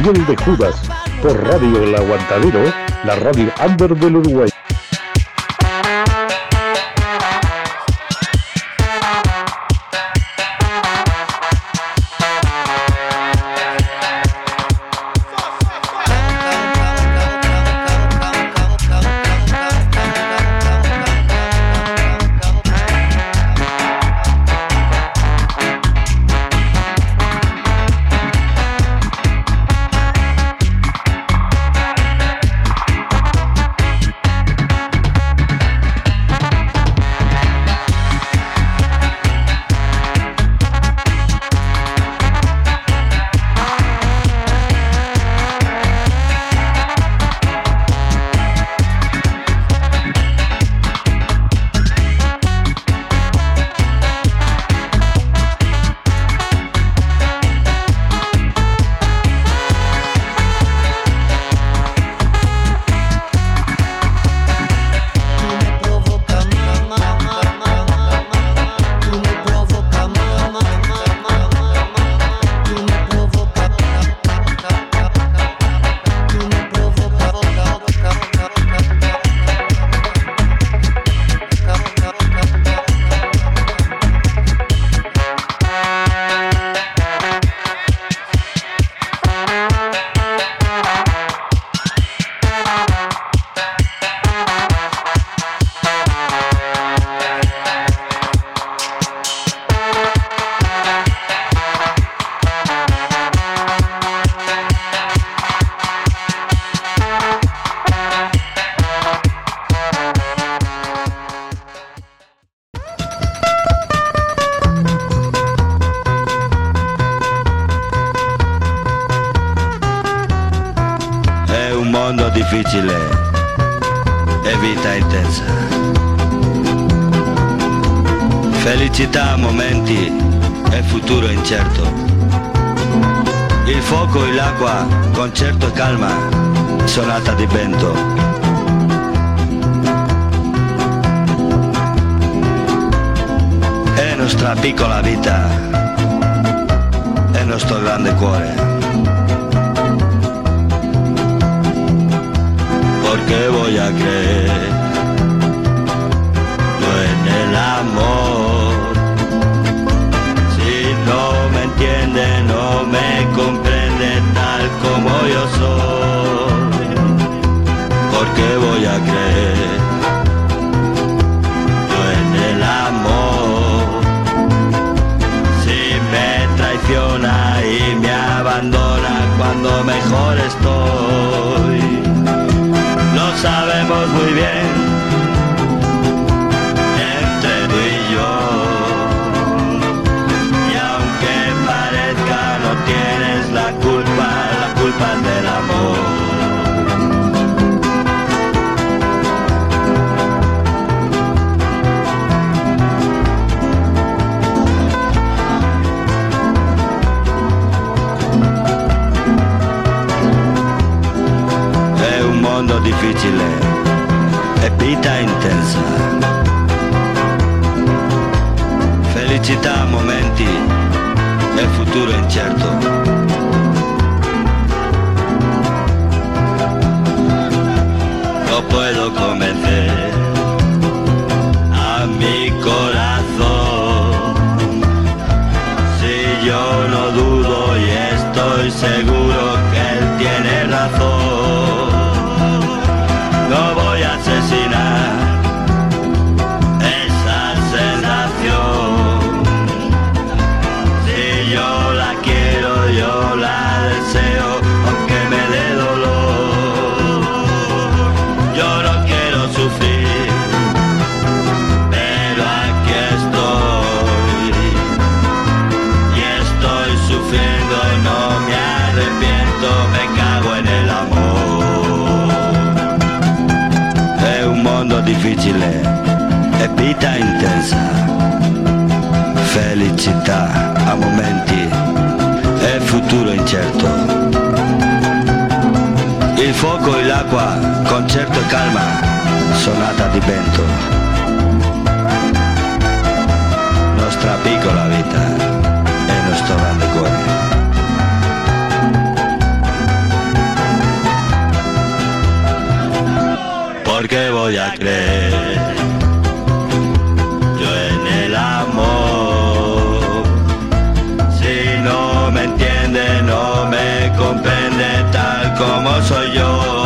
Miguel de Judas por Radio El Aguantadero, la radio under del Uruguay. facile è vita intensa, felicità a momenti e futuro incerto. Il fuoco e l'acqua, concerto e calma, sonata di vento. Nostra piccola vita e nostro grande cuore. A creer yo en el amor? Si no me entiende, no me comprende tal como soy yo.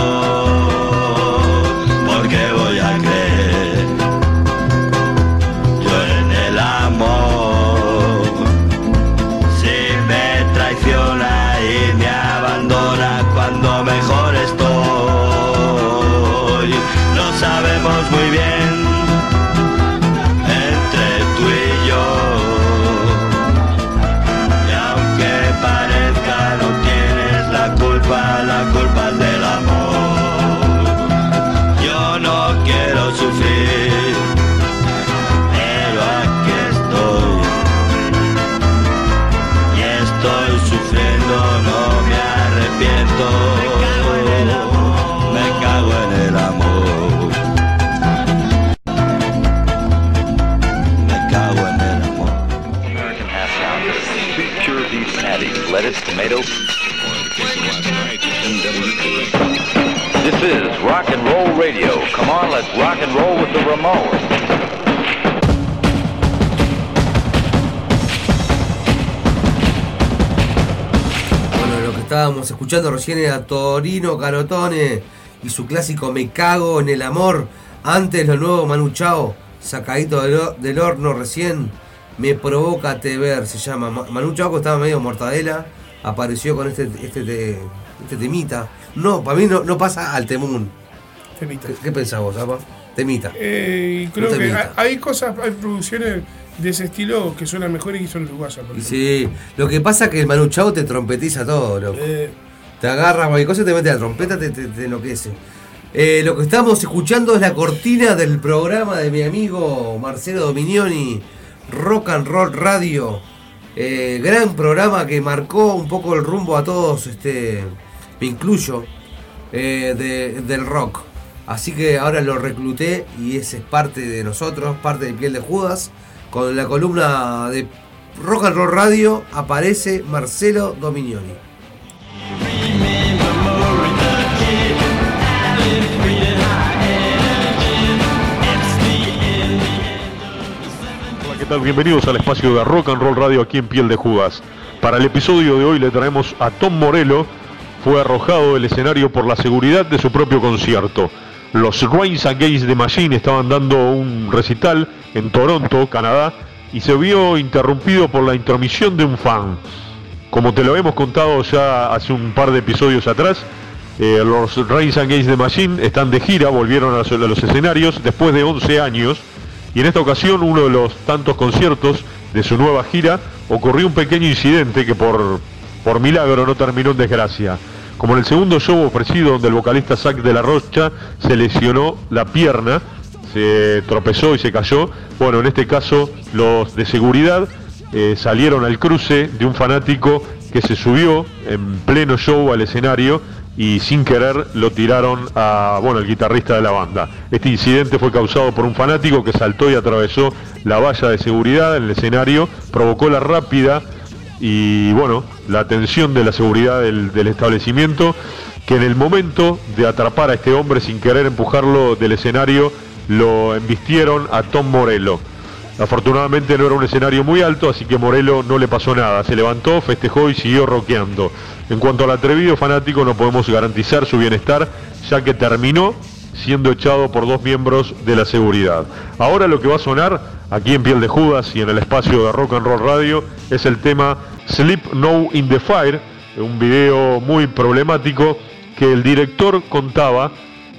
Tomato. This is rock and roll radio. Come on, let's rock and roll with the Ramones. Bueno, lo que estábamos escuchando recién era Torino Carotone y su clásico Me cago en el amor. Antes lo nuevo Manu Chao, sacadito del, del horno recién. Me provoca te ver, se llama. Ma- Manu Chao que estaba medio mortadela, apareció con este, este, te- este temita. No, para mí no, no pasa al temún. Temita. ¿Qué, qué pensás vos, Apa? Temita. Eh, creo que temita. hay, hay cosas, hay producciones de ese estilo que suenan mejor y que son uruguayas. sí, lo que pasa es que el Manu Chao te trompetiza todo, loco. Eh, Te agarra cualquier cosa, te mete la trompeta, te, te, te enloquece. Eh, lo que estamos escuchando es la cortina del programa de mi amigo Marcelo Dominioni, Rock and Roll Radio. Eh, gran programa que marcó un poco el rumbo a todos, este, me incluyo, eh, de- del rock. Así que ahora lo recluté y ese es parte de nosotros, parte de Piel de Judas. Con la columna de Rock and Roll Radio aparece Marcelo Dominioni. Bienvenidos al espacio de Rock and Roll Radio aquí en Piel de Judas. Para el episodio de hoy le traemos a Tom Morello, fue arrojado del escenario por la seguridad de su propio concierto. Los Reigns Against the Machine estaban dando un recital en Toronto, Canadá, y se vio interrumpido por la intromisión de un fan. Como te lo hemos contado ya hace un par de episodios atrás, eh, los Reigns Against the Machine están de gira, volvieron a los, a los escenarios después de 11 años y en esta ocasión uno de los tantos conciertos de su nueva gira ocurrió un pequeño incidente que por, por milagro no terminó en desgracia. Como en el segundo show ofrecido donde el vocalista Zack de la Rocha se lesionó la pierna, se tropezó y se cayó, bueno, en este caso los de seguridad eh, salieron al cruce de un fanático que se subió en pleno show al escenario y sin querer lo tiraron a bueno el guitarrista de la banda. Este incidente fue causado por un fanático que saltó y atravesó la valla de seguridad en el escenario, provocó la rápida y bueno, la atención de la seguridad del, del establecimiento, que en el momento de atrapar a este hombre sin querer empujarlo del escenario, lo embistieron a Tom Morello. Afortunadamente no era un escenario muy alto, así que Morello no le pasó nada. Se levantó, festejó y siguió rockeando. En cuanto al atrevido fanático, no podemos garantizar su bienestar, ya que terminó siendo echado por dos miembros de la seguridad. Ahora lo que va a sonar aquí en Piel de Judas y en el espacio de Rock and Roll Radio es el tema Sleep No in the Fire, un video muy problemático que el director contaba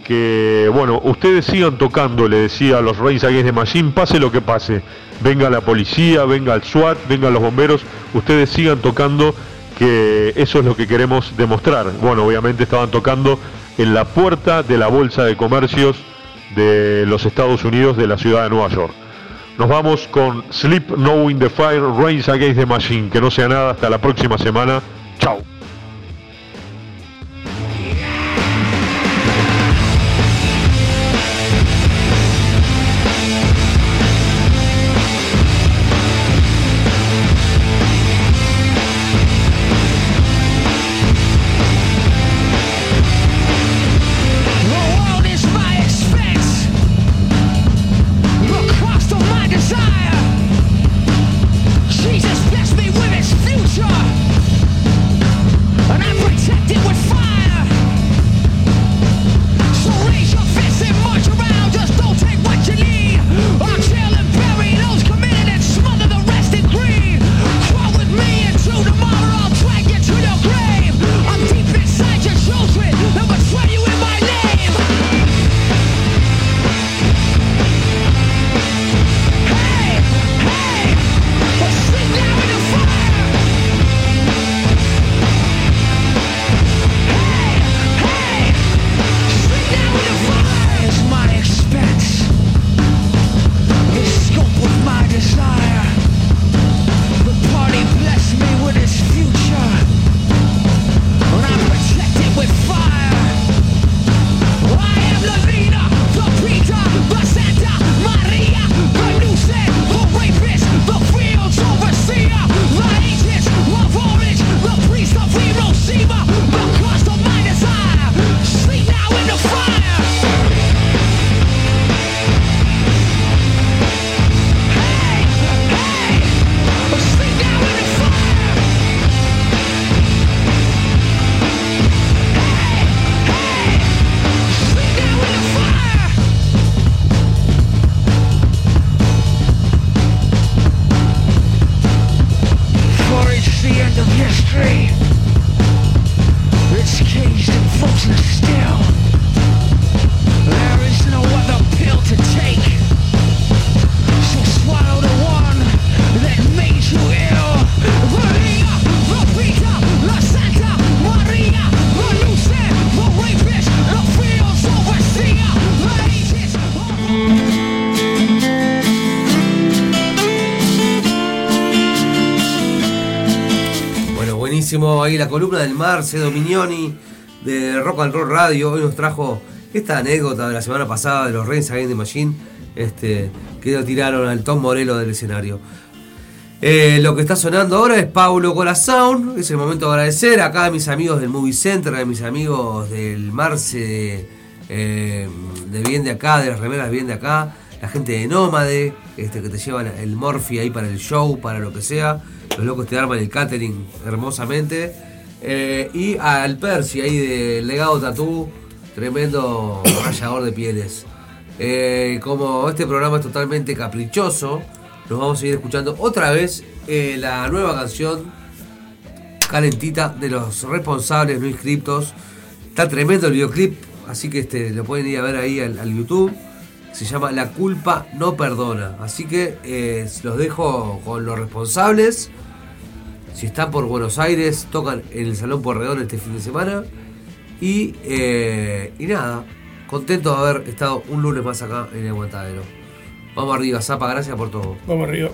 que, bueno, ustedes sigan tocando, le decía a los Reyes Against the Machine, pase lo que pase, venga la policía, venga el SWAT, vengan los bomberos, ustedes sigan tocando, que eso es lo que queremos demostrar. Bueno, obviamente estaban tocando en la puerta de la Bolsa de Comercios de los Estados Unidos de la ciudad de Nueva York. Nos vamos con Sleep No in the Fire, Rains Against the Machine. Que no sea nada, hasta la próxima semana. Chao. Ahí la columna del Marce Dominioni de Rock and Roll Radio. Hoy nos trajo esta anécdota de la semana pasada de los Reyes Against the Machine, este, que lo tiraron al Tom Morello del escenario. Eh, lo que está sonando ahora es Paulo Corazón. Es el momento de agradecer acá a mis amigos del Movie Center, a mis amigos del Marce de, eh, de Bien de Acá, de las remeras Bien de Acá, la gente de Nómade, este, que te llevan el Morphy ahí para el show, para lo que sea. Los locos te arman el catering hermosamente. Eh, y al Percy ahí del Legado Tatú, tremendo rayador de pieles. Eh, como este programa es totalmente caprichoso, nos vamos a ir escuchando otra vez eh, la nueva canción calentita de los responsables no inscriptos. Está tremendo el videoclip, así que este, lo pueden ir a ver ahí al, YouTube. Se llama La culpa no perdona. Así que los dejo con los responsables. Si están por Buenos Aires, tocan en el Salón Porredón este fin de semana. Y, eh, y nada, contento de haber estado un lunes más acá en el Aguantadero. Vamos arriba, Zapa, gracias por todo. Vamos arriba.